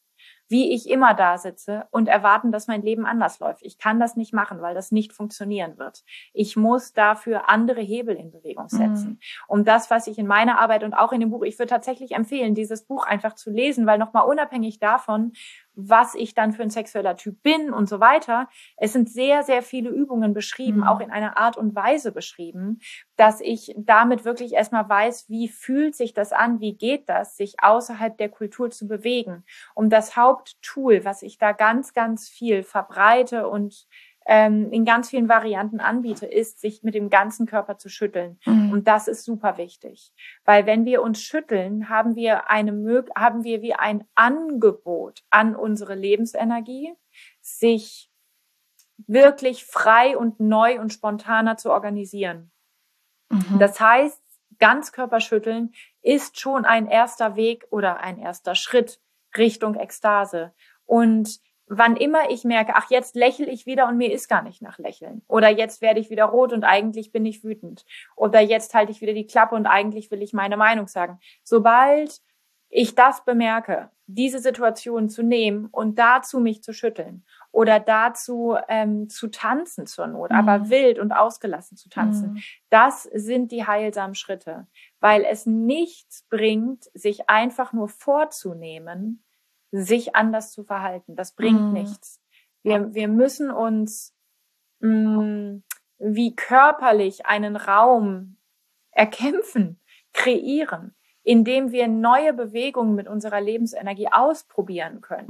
wie ich immer da sitze und erwarten, dass mein Leben anders läuft. Ich kann das nicht machen, weil das nicht funktionieren wird. Ich muss dafür andere Hebel in Bewegung setzen. Mhm. Um das, was ich in meiner Arbeit und auch in dem Buch, ich würde tatsächlich empfehlen, dieses Buch einfach zu lesen, weil nochmal unabhängig davon, was ich dann für ein sexueller Typ bin und so weiter. Es sind sehr, sehr viele Übungen beschrieben, mhm. auch in einer Art und Weise beschrieben, dass ich damit wirklich erstmal weiß, wie fühlt sich das an, wie geht das, sich außerhalb der Kultur zu bewegen. Um das Haupttool, was ich da ganz, ganz viel verbreite und ähm, in ganz vielen Varianten anbiete, ist, sich mit dem ganzen Körper zu schütteln. Mhm. Und das ist super wichtig. Weil wenn wir uns schütteln, haben wir eine Mög haben wir wie ein Angebot an unsere Lebensenergie, sich wirklich frei und neu und spontaner zu organisieren. Mhm. Das heißt, Ganzkörperschütteln ist schon ein erster Weg oder ein erster Schritt Richtung Ekstase. Und wann immer ich merke, ach, jetzt lächle ich wieder und mir ist gar nicht nach Lächeln. Oder jetzt werde ich wieder rot und eigentlich bin ich wütend. Oder jetzt halte ich wieder die Klappe und eigentlich will ich meine Meinung sagen. Sobald ich das bemerke, diese Situation zu nehmen und dazu mich zu schütteln oder dazu ähm, zu tanzen zur Not, mhm. aber wild und ausgelassen zu tanzen, mhm. das sind die heilsamen Schritte, weil es nichts bringt, sich einfach nur vorzunehmen, sich anders zu verhalten. Das bringt mhm. nichts. Wir, wir müssen uns mh, mm, wie körperlich einen Raum erkämpfen, kreieren, indem wir neue Bewegungen mit unserer Lebensenergie ausprobieren können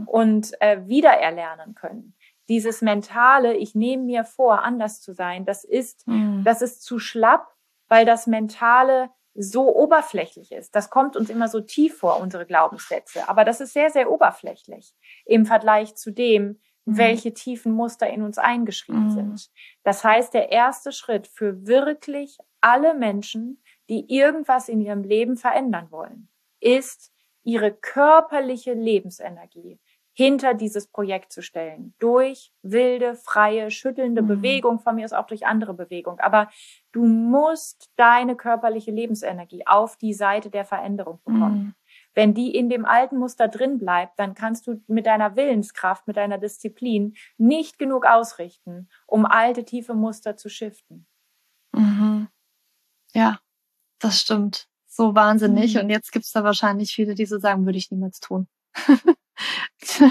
mhm. und äh, wiedererlernen können. Dieses mentale, ich nehme mir vor, anders zu sein, das ist, mhm. das ist zu schlapp, weil das mentale so oberflächlich ist. Das kommt uns immer so tief vor, unsere Glaubenssätze. Aber das ist sehr, sehr oberflächlich im Vergleich zu dem, mhm. welche tiefen Muster in uns eingeschrieben mhm. sind. Das heißt, der erste Schritt für wirklich alle Menschen, die irgendwas in ihrem Leben verändern wollen, ist ihre körperliche Lebensenergie hinter dieses Projekt zu stellen. Durch wilde, freie, schüttelnde mhm. Bewegung, von mir aus auch durch andere Bewegung. Aber du musst deine körperliche Lebensenergie auf die Seite der Veränderung bekommen. Mhm. Wenn die in dem alten Muster drin bleibt, dann kannst du mit deiner Willenskraft, mit deiner Disziplin nicht genug ausrichten, um alte, tiefe Muster zu shiften. Mhm. Ja, das stimmt. So wahnsinnig. Mhm. Und jetzt gibt's da wahrscheinlich viele, die so sagen, würde ich niemals tun.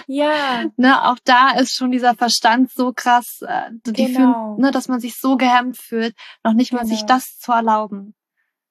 Ja. (laughs) ne, auch da ist schon dieser Verstand so krass, äh, die genau. fühlen, ne, dass man sich so gehemmt fühlt, noch nicht mal sich genau. das zu erlauben.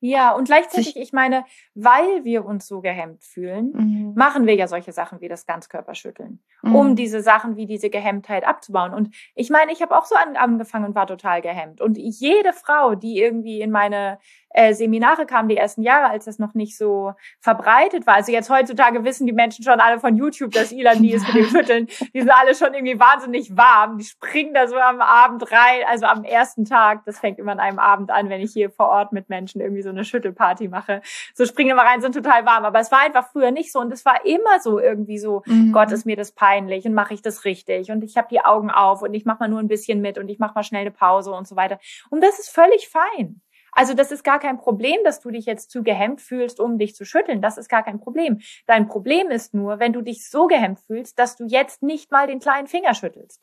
Ja, und gleichzeitig, ich meine, weil wir uns so gehemmt fühlen, mhm. machen wir ja solche Sachen wie das Ganzkörperschütteln, mhm. um diese Sachen wie diese Gehemmtheit abzubauen. Und ich meine, ich habe auch so angefangen und war total gehemmt. Und jede Frau, die irgendwie in meine äh, Seminare kam, die ersten Jahre, als das noch nicht so verbreitet war. Also jetzt heutzutage wissen die Menschen schon alle von YouTube, dass Ilan die ist mit dem Schütteln. (laughs) Die sind alle schon irgendwie wahnsinnig warm. Die springen da so am Abend rein, also am ersten Tag. Das fängt immer an einem Abend an, wenn ich hier vor Ort mit Menschen irgendwie so eine Schüttelparty mache. So springen immer rein, sind total warm. Aber es war einfach früher nicht so. Und es war immer so irgendwie so, mhm. Gott, ist mir das peinlich und mache ich das richtig. Und ich habe die Augen auf und ich mache mal nur ein bisschen mit und ich mache mal schnell eine Pause und so weiter. Und das ist völlig fein. Also das ist gar kein Problem, dass du dich jetzt zu gehemmt fühlst, um dich zu schütteln. Das ist gar kein Problem. Dein Problem ist nur, wenn du dich so gehemmt fühlst, dass du jetzt nicht mal den kleinen Finger schüttelst.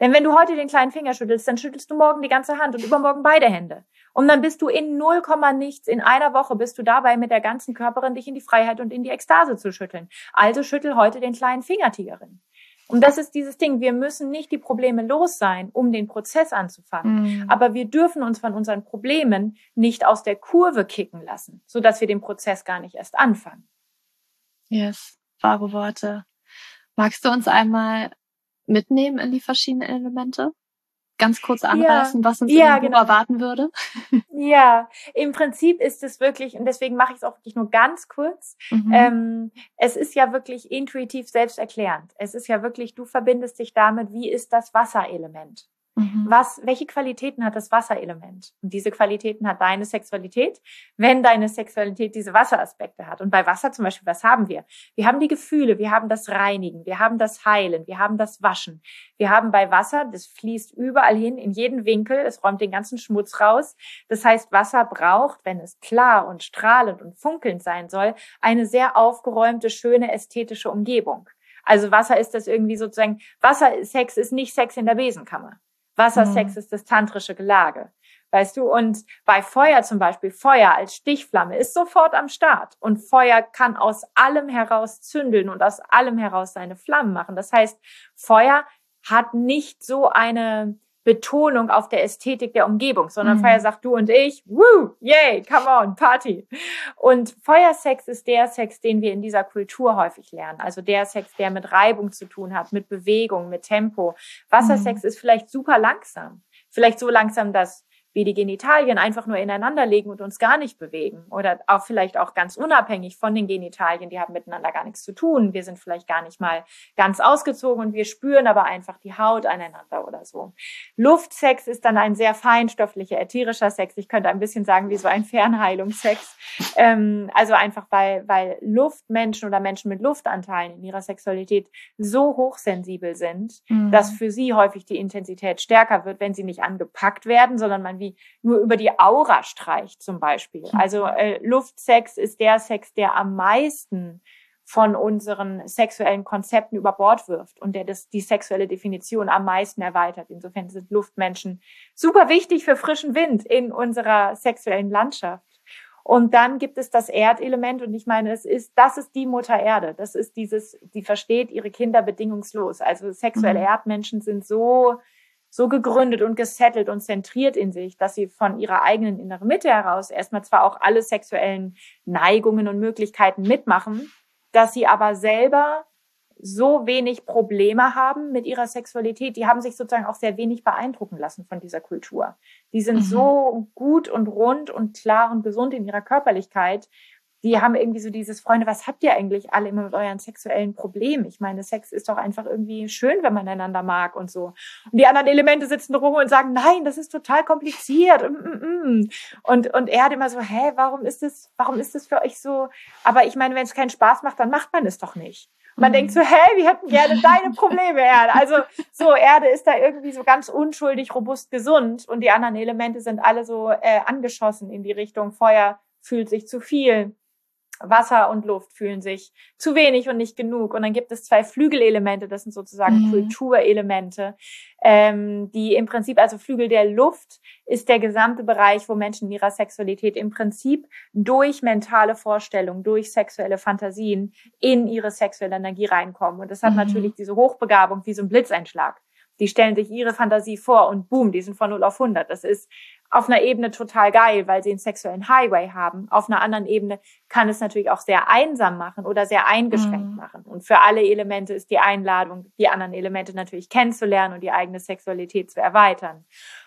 Denn wenn du heute den kleinen Finger schüttelst, dann schüttelst du morgen die ganze Hand und übermorgen beide Hände. Und dann bist du in null nichts, in einer Woche bist du dabei, mit der ganzen Körperin dich in die Freiheit und in die Ekstase zu schütteln. Also schüttel heute den kleinen Finger, Tigerin. Und das ist dieses Ding. Wir müssen nicht die Probleme los sein, um den Prozess anzufangen. Mhm. Aber wir dürfen uns von unseren Problemen nicht aus der Kurve kicken lassen, so dass wir den Prozess gar nicht erst anfangen. Yes, wahre Worte. Magst du uns einmal mitnehmen in die verschiedenen Elemente? Ganz kurz anreißen, ja. was uns ja, genau. erwarten würde? (laughs) Ja, im Prinzip ist es wirklich, und deswegen mache ich es auch wirklich nur ganz kurz, mhm. ähm, es ist ja wirklich intuitiv selbsterklärend. Es ist ja wirklich, du verbindest dich damit, wie ist das Wasserelement? Mhm. Was, welche Qualitäten hat das Wasserelement? Und diese Qualitäten hat deine Sexualität, wenn deine Sexualität diese Wasseraspekte hat. Und bei Wasser zum Beispiel, was haben wir? Wir haben die Gefühle, wir haben das Reinigen, wir haben das Heilen, wir haben das Waschen. Wir haben bei Wasser, das fließt überall hin, in jeden Winkel, es räumt den ganzen Schmutz raus. Das heißt, Wasser braucht, wenn es klar und strahlend und funkelnd sein soll, eine sehr aufgeräumte, schöne, ästhetische Umgebung. Also Wasser ist das irgendwie sozusagen, Wassersex ist nicht Sex in der Besenkammer. Wassersex mhm. ist das tantrische Gelage. Weißt du, und bei Feuer zum Beispiel, Feuer als Stichflamme ist sofort am Start. Und Feuer kann aus allem heraus zündeln und aus allem heraus seine Flammen machen. Das heißt, Feuer hat nicht so eine Betonung auf der Ästhetik der Umgebung, sondern mhm. Feuer sagt du und ich, woo, yay, come on, Party. Und Feuersex ist der Sex, den wir in dieser Kultur häufig lernen. Also der Sex, der mit Reibung zu tun hat, mit Bewegung, mit Tempo. Wassersex mhm. ist vielleicht super langsam. Vielleicht so langsam, dass wie die Genitalien einfach nur ineinander legen und uns gar nicht bewegen. Oder auch vielleicht auch ganz unabhängig von den Genitalien, die haben miteinander gar nichts zu tun. Wir sind vielleicht gar nicht mal ganz ausgezogen und wir spüren aber einfach die Haut aneinander oder so. Luftsex ist dann ein sehr feinstofflicher, ätherischer Sex. Ich könnte ein bisschen sagen, wie so ein Fernheilungsex. Ähm, also einfach, weil, weil Luftmenschen oder Menschen mit Luftanteilen in ihrer Sexualität so hochsensibel sind, mhm. dass für sie häufig die Intensität stärker wird, wenn sie nicht angepackt werden, sondern man irgendwie nur über die Aura streicht zum Beispiel. Also äh, Luftsex ist der Sex, der am meisten von unseren sexuellen Konzepten über Bord wirft und der das, die sexuelle Definition am meisten erweitert. Insofern sind Luftmenschen super wichtig für frischen Wind in unserer sexuellen Landschaft. Und dann gibt es das Erdelement und ich meine, es ist, das ist die Mutter Erde. Das ist dieses, die versteht ihre Kinder bedingungslos. Also sexuelle mhm. Erdmenschen sind so, so gegründet und gesettelt und zentriert in sich, dass sie von ihrer eigenen inneren Mitte heraus erstmal zwar auch alle sexuellen Neigungen und Möglichkeiten mitmachen, dass sie aber selber so wenig Probleme haben mit ihrer Sexualität, die haben sich sozusagen auch sehr wenig beeindrucken lassen von dieser Kultur. Die sind mhm. so gut und rund und klar und gesund in ihrer Körperlichkeit. Die haben irgendwie so dieses, Freunde, was habt ihr eigentlich alle immer mit euren sexuellen Problemen? Ich meine, Sex ist doch einfach irgendwie schön, wenn man einander mag und so. Und die anderen Elemente sitzen rum und sagen, nein, das ist total kompliziert. Mm, mm, mm. Und, und er hat immer so, hä, warum ist das, warum ist das für euch so? Aber ich meine, wenn es keinen Spaß macht, dann macht man es doch nicht. Man mhm. denkt so, hä, wir hätten gerne deine Probleme, Erde. Also so, Erde ist da irgendwie so ganz unschuldig, robust, gesund und die anderen Elemente sind alle so äh, angeschossen in die Richtung Feuer fühlt sich zu viel, Wasser und Luft fühlen sich zu wenig und nicht genug. Und dann gibt es zwei Flügelelemente, das sind sozusagen mhm. Kulturelemente, ähm, die im Prinzip, also Flügel der Luft ist der gesamte Bereich, wo Menschen in ihrer Sexualität im Prinzip durch mentale Vorstellungen, durch sexuelle Fantasien in ihre sexuelle Energie reinkommen. Und das hat mhm. natürlich diese Hochbegabung wie so ein Blitzeinschlag. Die stellen sich ihre Fantasie vor und boom, die sind von 0 auf 100. Das ist auf einer Ebene total geil, weil sie einen sexuellen Highway haben. Auf einer anderen Ebene kann es natürlich auch sehr einsam machen oder sehr eingeschränkt mhm. machen. Und für alle Elemente ist die Einladung, die anderen Elemente natürlich kennenzulernen und die eigene Sexualität zu erweitern.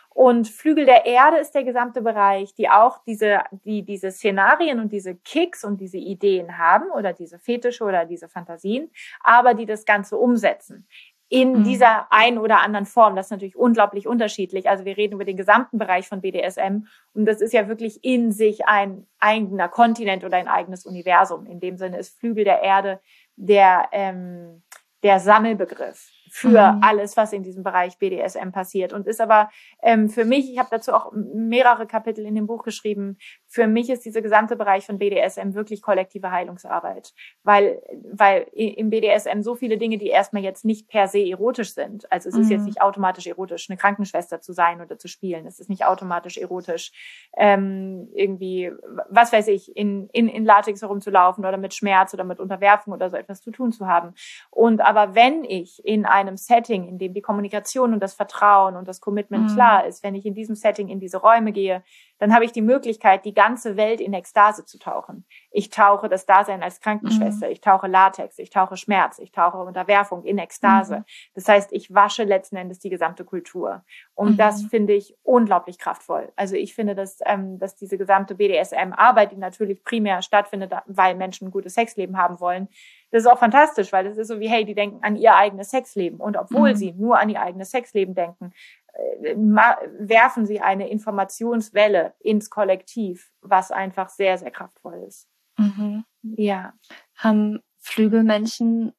Und Flügel der Erde ist der gesamte Bereich, die auch diese, die diese Szenarien und diese Kicks und diese Ideen haben oder diese Fetische oder diese Fantasien, aber die das Ganze umsetzen in mhm. dieser ein oder anderen Form. Das ist natürlich unglaublich unterschiedlich. Also wir reden über den gesamten Bereich von BDSM und das ist ja wirklich in sich ein eigener Kontinent oder ein eigenes Universum. In dem Sinne ist Flügel der Erde der ähm, der Sammelbegriff für mhm. alles, was in diesem Bereich BDSM passiert. Und ist aber ähm, für mich, ich habe dazu auch mehrere Kapitel in dem Buch geschrieben, für mich ist dieser gesamte Bereich von BDSM wirklich kollektive Heilungsarbeit. Weil, weil im BDSM so viele Dinge, die erstmal jetzt nicht per se erotisch sind. Also es ist jetzt mhm. nicht automatisch erotisch, eine Krankenschwester zu sein oder zu spielen. Es ist nicht automatisch erotisch, ähm, irgendwie, was weiß ich, in, in, in Latex herumzulaufen oder mit Schmerz oder mit Unterwerfung oder so etwas zu tun zu haben. Und aber wenn ich in einem Setting, in dem die Kommunikation und das Vertrauen und das Commitment mhm. klar ist, wenn ich in diesem Setting in diese Räume gehe, dann habe ich die Möglichkeit, die ganze Welt in Ekstase zu tauchen. Ich tauche das Dasein als Krankenschwester, mhm. ich tauche Latex, ich tauche Schmerz, ich tauche Unterwerfung in Ekstase. Mhm. Das heißt, ich wasche letzten Endes die gesamte Kultur. Und mhm. das finde ich unglaublich kraftvoll. Also ich finde, dass, ähm, dass diese gesamte BDSM-Arbeit, die natürlich primär stattfindet, weil Menschen ein gutes Sexleben haben wollen, das ist auch fantastisch, weil das ist so wie, hey, die denken an ihr eigenes Sexleben. Und obwohl mhm. sie nur an ihr eigenes Sexleben denken, werfen sie eine Informationswelle ins Kollektiv, was einfach sehr, sehr kraftvoll ist. Mhm. Ja. Haben Flügelmenschen,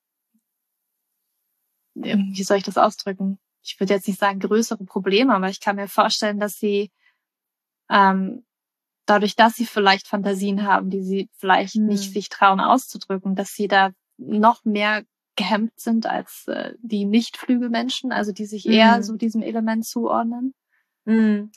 ähm, wie soll ich das ausdrücken? Ich würde jetzt nicht sagen größere Probleme, aber ich kann mir vorstellen, dass sie ähm, dadurch, dass sie vielleicht Fantasien haben, die sie vielleicht mhm. nicht sich trauen auszudrücken, dass sie da noch mehr gehemmt sind als äh, die Nicht-Flügelmenschen, also die sich eher mhm. so diesem Element zuordnen? Mhm.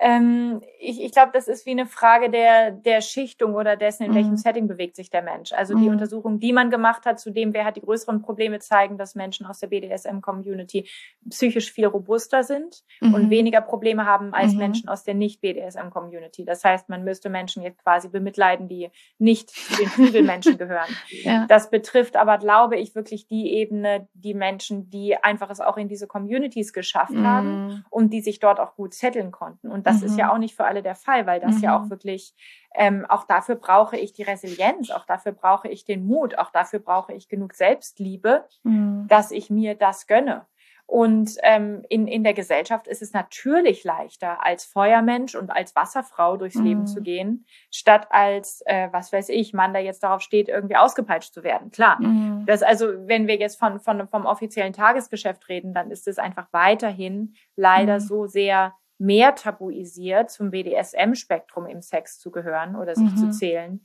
Ähm, ich ich glaube, das ist wie eine Frage der, der Schichtung oder dessen, in mhm. welchem Setting bewegt sich der Mensch. Also die mhm. Untersuchung, die man gemacht hat, zu dem, wer hat die größeren Probleme, zeigen, dass Menschen aus der BDSM-Community psychisch viel robuster sind und mhm. weniger Probleme haben als mhm. Menschen aus der Nicht-BDSM-Community. Das heißt, man müsste Menschen jetzt quasi bemitleiden, die nicht zu den Flügelmenschen gehören. (laughs) ja. Das betrifft aber, glaube ich, wirklich die Ebene, die Menschen, die einfach es auch in diese Communities geschafft haben und die sich dort auch gut zetteln konnten. Und das mhm. ist ja mhm. auch nicht für alle der Fall, weil das mhm. ja auch mhm. wirklich, ähm, auch dafür brauche ich die Resilienz, auch dafür brauche ich den Mut, auch dafür brauche ich genug Selbstliebe, mhm. dass ich mir das gönne. Und ähm, in, in der Gesellschaft ist es natürlich leichter, als Feuermensch und als Wasserfrau durchs mhm. Leben zu gehen, statt als, äh, was weiß ich, Mann, der jetzt darauf steht, irgendwie ausgepeitscht zu werden. Klar. Mhm. Das also, wenn wir jetzt von, von, vom offiziellen Tagesgeschäft reden, dann ist es einfach weiterhin leider mhm. so sehr mehr tabuisiert, zum BDSM-Spektrum im Sex zu gehören oder sich mhm. zu zählen.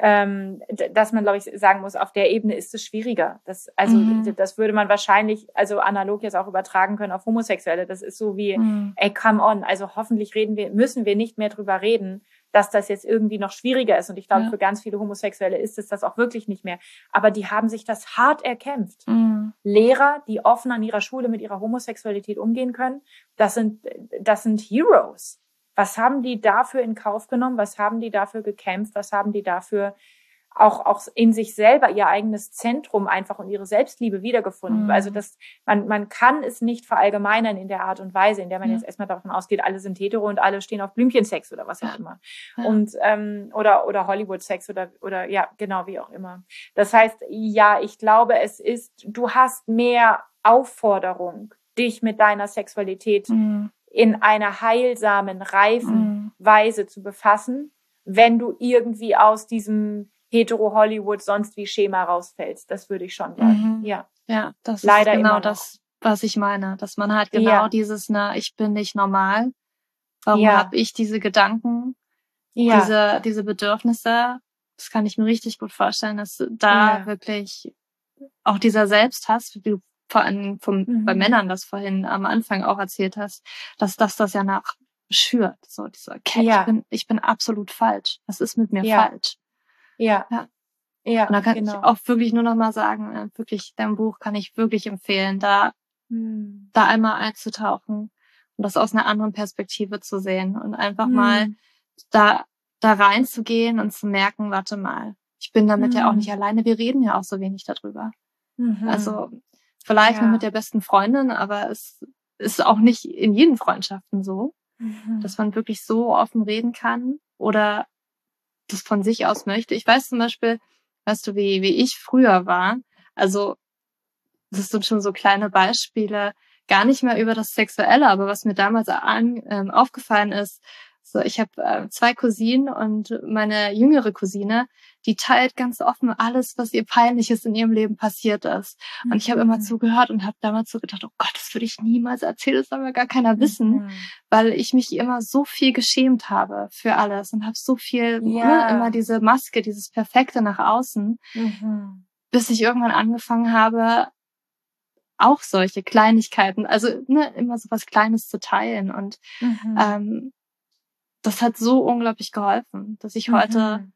Ähm, dass man, glaube ich, sagen muss, auf der Ebene ist es schwieriger. Das, also, mhm. das würde man wahrscheinlich, also analog jetzt auch übertragen können auf Homosexuelle. Das ist so wie, mhm. ey, come on, also hoffentlich reden wir, müssen wir nicht mehr drüber reden, dass das jetzt irgendwie noch schwieriger ist. Und ich glaube, ja. für ganz viele Homosexuelle ist es das auch wirklich nicht mehr. Aber die haben sich das hart erkämpft. Mhm. Lehrer, die offen an ihrer Schule mit ihrer Homosexualität umgehen können, das sind, das sind Heroes. Was haben die dafür in Kauf genommen? Was haben die dafür gekämpft? Was haben die dafür auch, auch in sich selber ihr eigenes Zentrum einfach und ihre Selbstliebe wiedergefunden. Mhm. Also das, man, man kann es nicht verallgemeinern in der Art und Weise, in der man ja. jetzt erstmal davon ausgeht, alle sind hetero und alle stehen auf Blümchensex oder was auch immer. Ja. Und ähm, oder oder Hollywood-Sex oder oder ja, genau, wie auch immer. Das heißt, ja, ich glaube, es ist, du hast mehr Aufforderung, dich mit deiner Sexualität mhm. in einer heilsamen, reifen mhm. Weise zu befassen, wenn du irgendwie aus diesem hetero-Hollywood sonst wie Schema rausfällst. Das würde ich schon sagen. Mhm. Ja. Ja, das Leider ist genau das, was ich meine. Dass man halt genau ja. dieses, na, ich bin nicht normal. Warum ja. habe ich diese Gedanken, ja. diese, diese Bedürfnisse? Das kann ich mir richtig gut vorstellen, dass da ja. wirklich auch dieser Selbsthass, wie du vor allem vom, mhm. bei Männern das vorhin am Anfang auch erzählt hast, dass das das ja nach schürt. So, diese, okay, ja. ich bin, ich bin absolut falsch. Was ist mit mir falsch? Ja. ja. Ja, und da kann genau. ich auch wirklich nur noch mal sagen, äh, wirklich, dein Buch kann ich wirklich empfehlen, da, hm. da einmal einzutauchen und das aus einer anderen Perspektive zu sehen und einfach hm. mal da, da reinzugehen und zu merken, warte mal, ich bin damit hm. ja auch nicht hm. alleine, wir reden ja auch so wenig darüber. Mhm. Also, vielleicht ja. nur mit der besten Freundin, aber es ist auch nicht in jeden Freundschaften so, mhm. dass man wirklich so offen reden kann oder das von sich aus möchte. Ich weiß zum Beispiel, weißt du, wie, wie ich früher war. Also, das sind schon so kleine Beispiele, gar nicht mehr über das Sexuelle, aber was mir damals an, ähm, aufgefallen ist, so, ich habe äh, zwei Cousinen und meine jüngere Cousine, die teilt ganz offen alles, was ihr peinliches in ihrem Leben passiert ist. Und ich habe immer mhm. zugehört und habe damals so gedacht, oh Gott, das würde ich niemals erzählen, das soll mir gar keiner wissen, mhm. weil ich mich immer so viel geschämt habe für alles und habe so viel, ne, ja. ne, immer diese Maske, dieses Perfekte nach außen, mhm. bis ich irgendwann angefangen habe, auch solche Kleinigkeiten, also ne, immer so was Kleines zu teilen und mhm. ähm, das hat so unglaublich geholfen, dass ich heute mhm.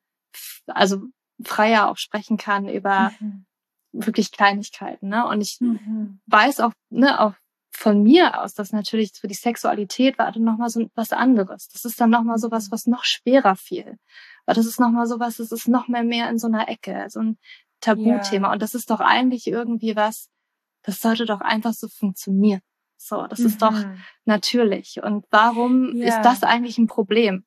also freier auch sprechen kann über mhm. wirklich Kleinigkeiten. Ne? Und ich mhm. weiß auch, ne, auch von mir aus, dass natürlich für die Sexualität war dann nochmal so was anderes. Das ist dann nochmal so was, was noch schwerer fiel. Weil das ist nochmal so was, das ist noch mehr mehr in so einer Ecke, so ein Tabuthema. Ja. Und das ist doch eigentlich irgendwie was, das sollte doch einfach so funktionieren. So, das mhm. ist doch mhm. natürlich. Und warum ja. ist das eigentlich ein Problem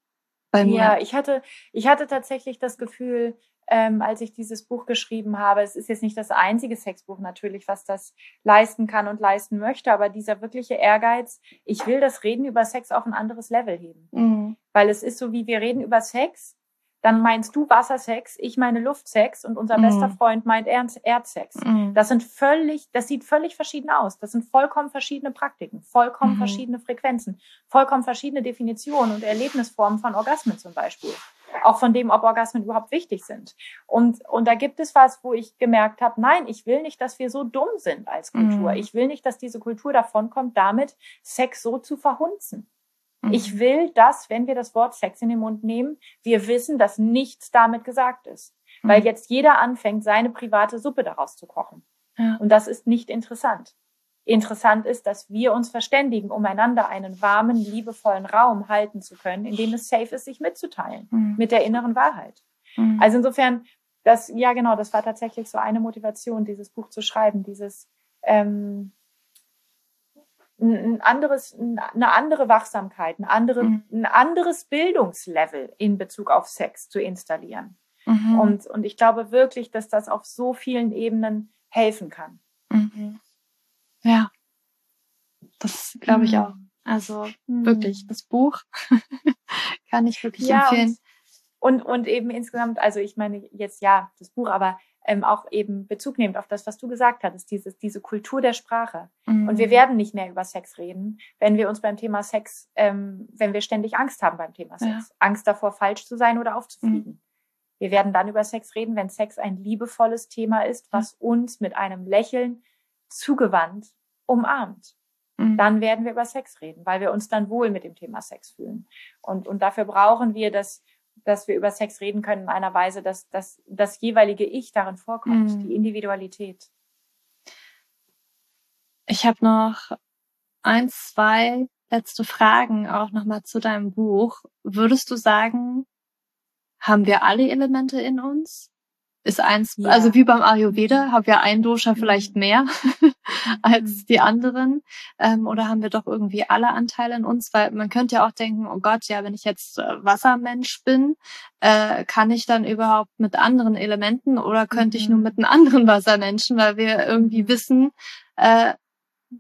bei mir? Ja, ich hatte, ich hatte tatsächlich das Gefühl, ähm, als ich dieses Buch geschrieben habe, es ist jetzt nicht das einzige Sexbuch natürlich, was das leisten kann und leisten möchte, aber dieser wirkliche Ehrgeiz, ich will das Reden über Sex auf ein anderes Level heben. Mhm. Weil es ist so, wie wir reden über Sex, dann meinst du Wassersex, ich meine Luftsex und unser mhm. bester Freund meint Erdsex. Mhm. Das sind völlig, das sieht völlig verschieden aus. Das sind vollkommen verschiedene Praktiken, vollkommen mhm. verschiedene Frequenzen, vollkommen verschiedene Definitionen und Erlebnisformen von Orgasmen zum Beispiel. Auch von dem, ob Orgasmen überhaupt wichtig sind. Und, und da gibt es was, wo ich gemerkt habe, nein, ich will nicht, dass wir so dumm sind als Kultur. Mhm. Ich will nicht, dass diese Kultur davonkommt, damit Sex so zu verhunzen. Ich mhm. will, dass, wenn wir das Wort Sex in den Mund nehmen, wir wissen, dass nichts damit gesagt ist. Mhm. Weil jetzt jeder anfängt, seine private Suppe daraus zu kochen. Ja. Und das ist nicht interessant. Interessant ist, dass wir uns verständigen, um einander einen warmen, liebevollen Raum halten zu können, in dem es safe ist, sich mitzuteilen mhm. mit der inneren Wahrheit. Mhm. Also insofern, das, ja genau, das war tatsächlich so eine Motivation, dieses Buch zu schreiben, dieses ähm, ein anderes, eine andere Wachsamkeit, ein, andere, mhm. ein anderes Bildungslevel in Bezug auf Sex zu installieren. Mhm. Und, und ich glaube wirklich, dass das auf so vielen Ebenen helfen kann. Mhm. Ja, das glaube ich mhm. auch. Also mhm. wirklich, das Buch (laughs) kann ich wirklich ja, empfehlen. Und, und, und eben insgesamt, also ich meine jetzt ja, das Buch, aber ähm, auch eben Bezug nehmt auf das, was du gesagt hattest, dieses, diese Kultur der Sprache. Mhm. Und wir werden nicht mehr über Sex reden, wenn wir uns beim Thema Sex, ähm, wenn wir ständig Angst haben beim Thema Sex. Ja. Angst davor, falsch zu sein oder aufzufliegen. Mhm. Wir werden dann über Sex reden, wenn Sex ein liebevolles Thema ist, was mhm. uns mit einem Lächeln zugewandt umarmt. Mhm. Dann werden wir über Sex reden, weil wir uns dann wohl mit dem Thema Sex fühlen. Und, und dafür brauchen wir das dass wir über Sex reden können in einer Weise, dass, dass das jeweilige Ich darin vorkommt, mhm. die Individualität. Ich habe noch ein, zwei letzte Fragen auch nochmal zu deinem Buch. Würdest du sagen, haben wir alle Elemente in uns? Ist eins, ja. also wie beim Ayurveda, haben wir ein Dosha vielleicht mhm. mehr als die anderen? Ähm, oder haben wir doch irgendwie alle Anteile in uns? Weil man könnte ja auch denken, oh Gott, ja, wenn ich jetzt äh, Wassermensch bin, äh, kann ich dann überhaupt mit anderen Elementen oder könnte ich nur mhm. mit einem anderen Wassermenschen, weil wir irgendwie wissen, äh,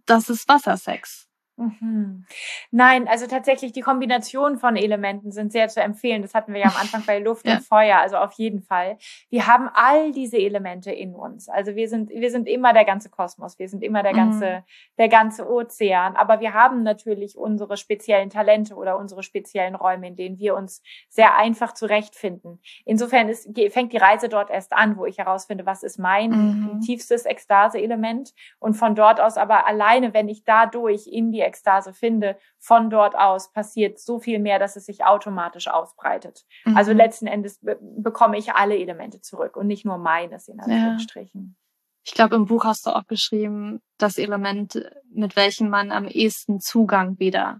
das ist Wassersex. Mhm. Nein, also tatsächlich die Kombination von Elementen sind sehr zu empfehlen. Das hatten wir ja am Anfang bei Luft (laughs) ja. und Feuer, also auf jeden Fall. Wir haben all diese Elemente in uns. Also wir sind, wir sind immer der ganze Kosmos, wir sind immer der ganze, mhm. der ganze Ozean. Aber wir haben natürlich unsere speziellen Talente oder unsere speziellen Räume, in denen wir uns sehr einfach zurechtfinden. Insofern ist, fängt die Reise dort erst an, wo ich herausfinde, was ist mein mhm. tiefstes Ekstase-Element und von dort aus aber alleine, wenn ich dadurch in die Ekstase finde, von dort aus passiert so viel mehr, dass es sich automatisch ausbreitet. Also mhm. Also letzten Endes be bekomme ich alle Elemente zurück und nicht nur meines in Anführungsstrichen. Ja. Ich glaube, im Buch hast du auch geschrieben, das Element, mit welchem man am ehesten Zugang wieder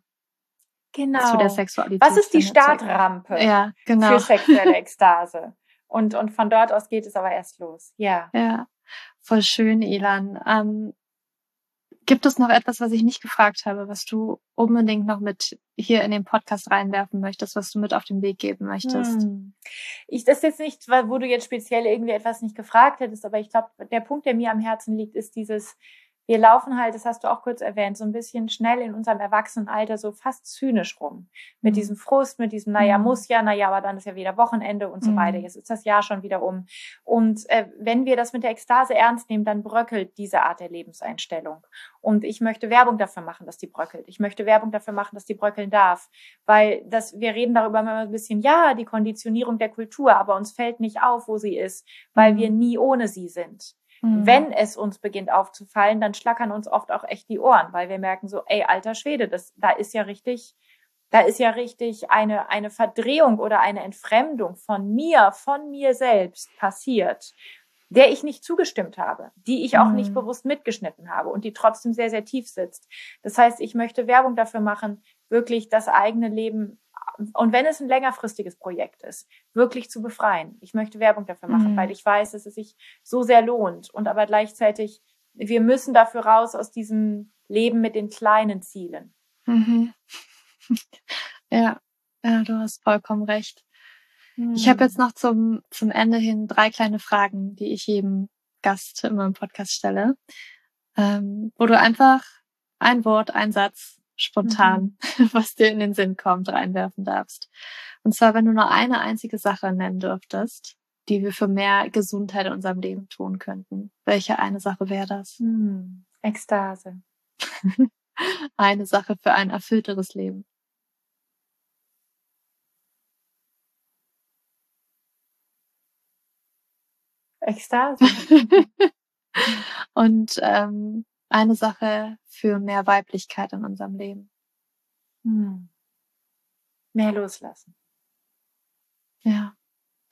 genau. zu der Sexualität Was ist die Startrampe ja, genau. für sexuelle (laughs) Ekstase? Und, und von dort aus geht es aber erst los. Ja. Ja, voll schön, Elan. Ähm, Gibt es noch etwas, was ich nicht gefragt habe, was du unbedingt noch mit hier in den Podcast reinwerfen möchtest, was du mit auf den Weg geben möchtest? Hm. Ich das jetzt nicht, wo du jetzt speziell irgendwie etwas nicht gefragt hättest, aber ich glaube, der Punkt, der mir am Herzen liegt, ist dieses wir laufen halt, das hast du auch kurz erwähnt, so ein bisschen schnell in unserem Erwachsenenalter so fast zynisch rum. Mit mhm. diesem Frust, mit diesem, naja, mhm. muss ja, naja, aber dann ist ja wieder Wochenende und so mhm. weiter. Jetzt ist das Jahr schon wieder um. Und äh, wenn wir das mit der Ekstase ernst nehmen, dann bröckelt diese Art der Lebenseinstellung. Und ich möchte Werbung dafür machen, dass die bröckelt. Ich möchte Werbung dafür machen, dass die bröckeln darf. Weil das, wir reden darüber immer ein bisschen, ja, die Konditionierung der Kultur, aber uns fällt nicht auf, wo sie ist, weil wir mhm. nie ohne sie sind. Mhm. Wenn es uns beginnt aufzufallen, dann schlackern uns oft auch echt die Ohren, weil wir merken so, ey, alter Schwede, das, da ist ja richtig, da ist ja richtig eine, eine Verdrehung oder eine Entfremdung von mir, von mir selbst passiert, der ich nicht zugestimmt habe, die ich auch mhm. nicht bewusst mitgeschnitten habe und die trotzdem sehr, sehr tief sitzt. Das heißt, ich möchte Werbung dafür machen, wirklich das eigene Leben und wenn es ein längerfristiges Projekt ist, wirklich zu befreien. Ich möchte Werbung dafür machen, mhm. weil ich weiß, dass es sich so sehr lohnt und aber gleichzeitig, wir müssen dafür raus aus diesem Leben mit den kleinen Zielen. Mhm. (laughs) Ja, ja, du hast vollkommen recht. Mhm. Ich habe jetzt noch zum, zum Ende hin drei kleine Fragen, die ich jedem Gast in meinem Podcast stelle, ähm, wo du einfach ein Wort, ein Satz spontan, mhm. (laughs) was dir in den Sinn kommt, reinwerfen darfst. Und zwar, wenn du nur eine einzige Sache nennen dürftest, die wir für mehr Gesundheit in unserem Leben tun könnten. Welche eine Sache wäre das? Hm, Ekstase. (laughs) eine Sache für ein erfüllteres Leben. Ekstase. (laughs) Und ähm, eine Sache für mehr Weiblichkeit in unserem Leben. Hm. Mehr loslassen. Ja,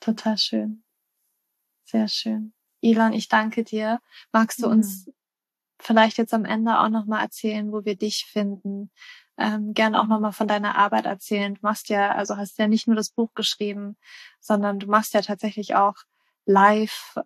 total schön. Sehr schön. Elon, ich danke dir. Magst du uns hm. vielleicht jetzt am Ende auch nochmal erzählen, wo wir dich finden? Ähm, gerne auch nochmal von deiner Arbeit erzählen. Du machst ja, also hast ja nicht nur das Buch geschrieben, sondern du machst ja tatsächlich auch live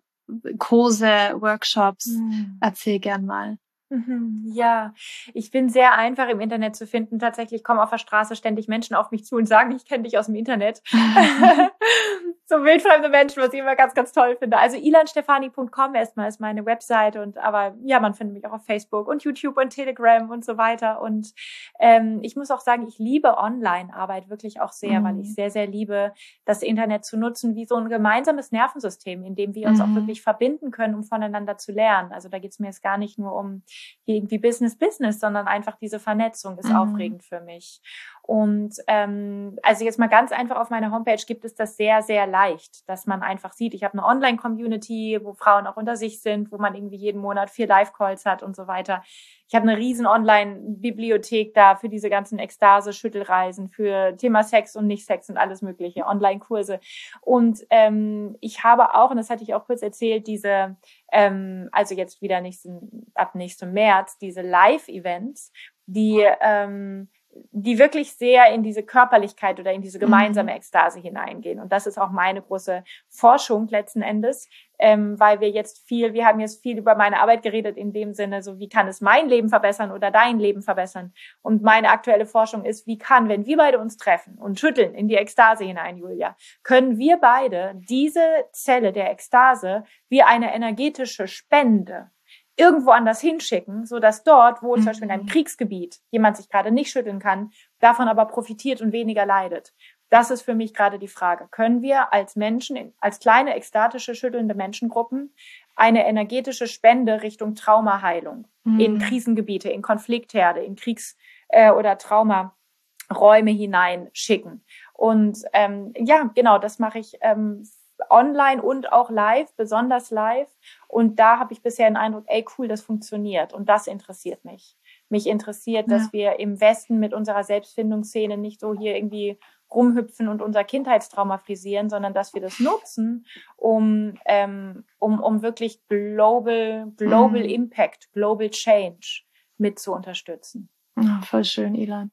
Kurse, Workshops. Mhm. Erzähl gern mal. Mhm, ja, ich bin sehr einfach im Internet zu finden. Tatsächlich kommen auf der Straße ständig Menschen auf mich zu und sagen, ich kenne dich aus dem Internet. (laughs) (laughs) so wildfremde Menschen, was ich immer ganz, ganz toll finde. Also ilanstefani.com erstmal ist meine Webseite und aber ja, man findet mich auch auf Facebook und YouTube und Telegram und so weiter. Und ähm, ich muss auch sagen, ich liebe Online-Arbeit wirklich auch sehr, mhm. weil ich sehr, sehr liebe, das Internet zu nutzen wie so ein gemeinsames Nervensystem, in dem wir uns mhm. auch wirklich verbinden können, um voneinander zu lernen. Also da geht es mir jetzt gar nicht nur um irgendwie Business, Business, sondern einfach diese Vernetzung ist mhm. aufregend für mich. Und ähm, also jetzt mal ganz einfach auf meiner Homepage gibt es das sehr, sehr leicht, dass man einfach sieht, ich habe eine Online-Community, wo Frauen auch unter sich sind, wo man irgendwie jeden Monat vier Live-Calls hat und so weiter. Ich habe eine riesen Online-Bibliothek da für diese ganzen Ekstase-Schüttelreisen, für Thema Sex und Nicht-Sex und alles mögliche, Online-Kurse. Und ähm, ich habe auch, und das hatte ich auch kurz erzählt, diese, ähm, also jetzt wieder nächsten, ab nächstem März, diese Live-Events, die ähm, die wirklich sehr in diese Körperlichkeit oder in diese gemeinsame mhm. Ekstase hineingehen. Und das ist auch meine große Forschung letzten Endes, ähm, weil wir jetzt viel, wir haben jetzt viel über meine Arbeit geredet in dem Sinne, so wie kann es mein Leben verbessern oder dein Leben verbessern. Und meine aktuelle Forschung ist, wie kann, wenn wir beide uns treffen und schütteln in die Ekstase hinein, Julia, können wir beide diese Zelle der Ekstase wie eine energetische Spende irgendwo anders hinschicken, so dass dort, wo mhm. zum Beispiel in einem mhm. Kriegsgebiet jemand sich gerade nicht schütteln kann, davon aber profitiert und weniger leidet. Das ist für mich gerade die Frage. Können wir als Menschen, als kleine ekstatische schüttelnde Menschengruppen eine energetische Spende Richtung Traumaheilung mhm. in Krisengebiete, in Konfliktherde, in Kriegs- äh, oder Traumaräume hineinschicken? Und ähm, ja, genau, das mache ich ähm, online und auch live, besonders live. Und da habe ich bisher den Eindruck, ey, cool, das funktioniert. Und das interessiert mich. Mich interessiert, ja. dass wir im Westen mit unserer Selbstfindungsszene nicht so hier irgendwie rumhüpfen und unser Kindheitstrauma frisieren, sondern dass wir das nutzen, um, ähm, um, um wirklich Global, Global mhm. Impact, Global Change mit zu unterstützen. Oh, voll schön, Ilan.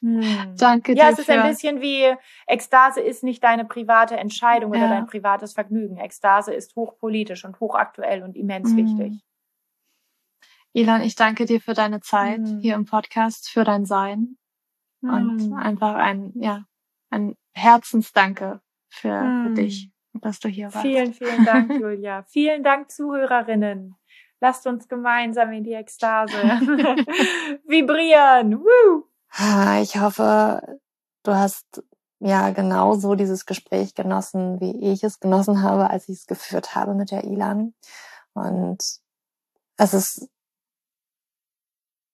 Hm. (laughs) Danke dir. Ja, es ist ein bisschen wie Ekstase ist nicht deine private Entscheidung ja. oder dein privates Vergnügen. Ekstase ist hochpolitisch und hochaktuell und immens hm. wichtig. Ilan, ich danke dir für deine Zeit hm. hier im Podcast, für dein Sein und hm. einfach ein, ja, ein Herzensdanke für, für hm. dich, dass du hier warst. Vielen, vielen Dank, Julia. (laughs) vielen Dank, Zuhörerinnen. Lasst uns gemeinsam in die Ekstase (laughs) vibrieren. Woo! Ich hoffe, du hast ja genauso dieses Gespräch genossen, wie ich es genossen habe, als ich es geführt habe mit der Ilan. Und es ist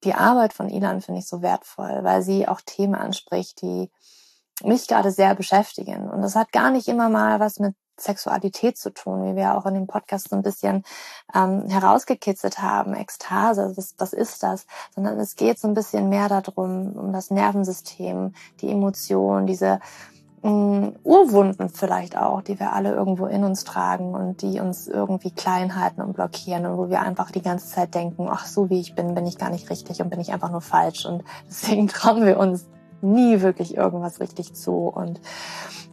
die Arbeit von Ilan finde ich so wertvoll, weil sie auch Themen anspricht, die mich gerade sehr beschäftigen. Und das hat gar nicht immer mal was mit Sexualität zu tun, wie wir auch in dem Podcast so ein bisschen ähm, herausgekitzelt haben, Ekstase, was, was ist das? Sondern es geht so ein bisschen mehr darum, um das Nervensystem, die Emotionen, diese mh, mm, Urwunden vielleicht auch, die wir alle irgendwo in uns tragen und die uns irgendwie klein halten und blockieren und wo wir einfach die ganze Zeit denken, ach, so wie ich bin, bin ich gar nicht richtig und bin ich einfach nur falsch und (laughs) deswegen trauen wir uns nie wirklich irgendwas richtig zu und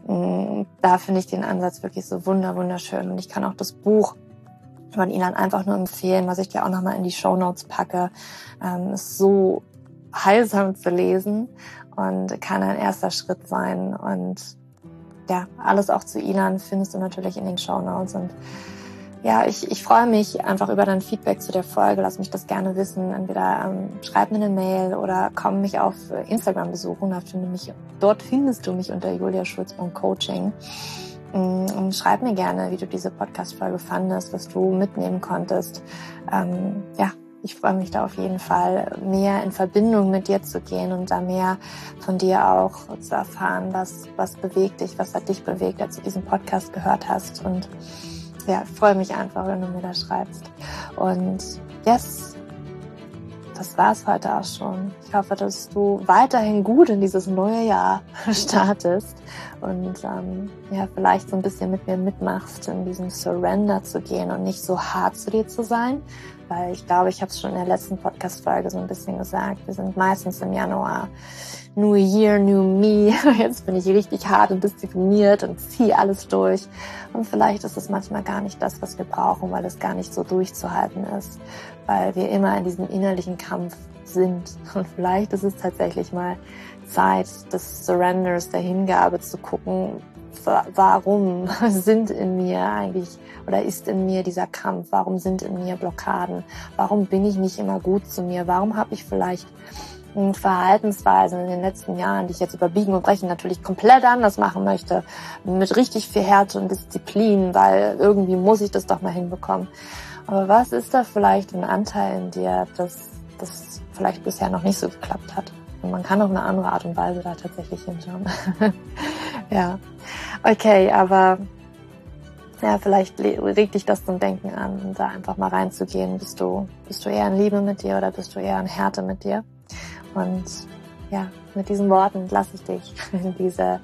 Mm, da finde ich den Ansatz wirklich so wunder, wunderschön. Und ich kann auch das Buch von Ihnen einfach nur empfehlen, was ich dir auch nochmal in die Show Notes packe. Ähm, ist so heilsam zu lesen und kann ein erster Schritt sein. Und ja, alles auch zu Ilan findest du natürlich in den Show Notes. Und ja, ich, ich freue mich einfach über dein Feedback zu der Folge. Lass mich das gerne wissen. Entweder ähm, schreib mir eine Mail oder komm mich auf Instagram besuchen. Da finde mich, dort findest du mich unter Julia Schulz.coaching. Mm, und schreib mir gerne, wie du diese Podcast-Folge fandest, was du mitnehmen konntest. Ähm, ja, ich freue mich da auf jeden Fall, mehr in Verbindung mit dir zu gehen und da mehr von dir auch zu erfahren, was, was bewegt dich, was hat dich bewegt, als du diesen Podcast gehört hast. Und ja, freue mich einfach, wenn du mir da schreibst. Und yes, das war's heute auch schon. Ich hoffe, dass du weiterhin gut in dieses neue Jahr (laughs) startest und ähm, ja, vielleicht so ein bisschen mit mir mitmachst, in diesem Surrender zu gehen und nicht so hart zu dir zu sein, weil ich glaube, ich habe es schon in der letzten Podcast-Folge so ein bisschen gesagt. Wir sind meistens im Januar New Year, New Me. (laughs) Jetzt bin ich richtig hart und diszipliniert und ziehe alles durch. Und vielleicht ist es manchmal gar nicht das, was wir brauchen, weil es gar nicht so durchzuhalten ist, weil wir immer in diesem innerlichen Kampf sind. (laughs) Und vielleicht ist es tatsächlich mal Zeit des Surrenders, der Hingabe zu gucken, warum (laughs) sind in mir eigentlich oder ist in mir dieser Kampf? Warum sind in mir Blockaden? Warum bin ich nicht immer gut zu mir? Warum habe ich vielleicht Verhaltensweisen in den letzten Jahren, die ich jetzt überbiegen und brechen natürlich komplett anders machen möchte, mit richtig viel Härte und Disziplin, weil irgendwie muss ich das doch mal hinbekommen. Aber was ist da vielleicht ein Anteil in dir, dass das vielleicht bisher noch nicht so geklappt hat? Und man kann auf eine andere Art und Weise da tatsächlich hinschauen. (laughs) Ja. Okay, aber ja, vielleicht regt dich das zum Denken an, da einfach mal reinzugehen. Bist du, bist du eher in Liebe mit dir oder bist du eher in Härte mit dir? Und ja, mit diesen Worten lasse ich dich (laughs) in diese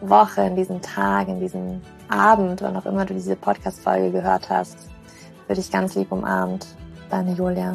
Woche, in diesen Tag, in diesen Abend, wann auch immer du diese Podcast-Folge gehört hast, würde ich ganz lieb umarmt. Deine Julia.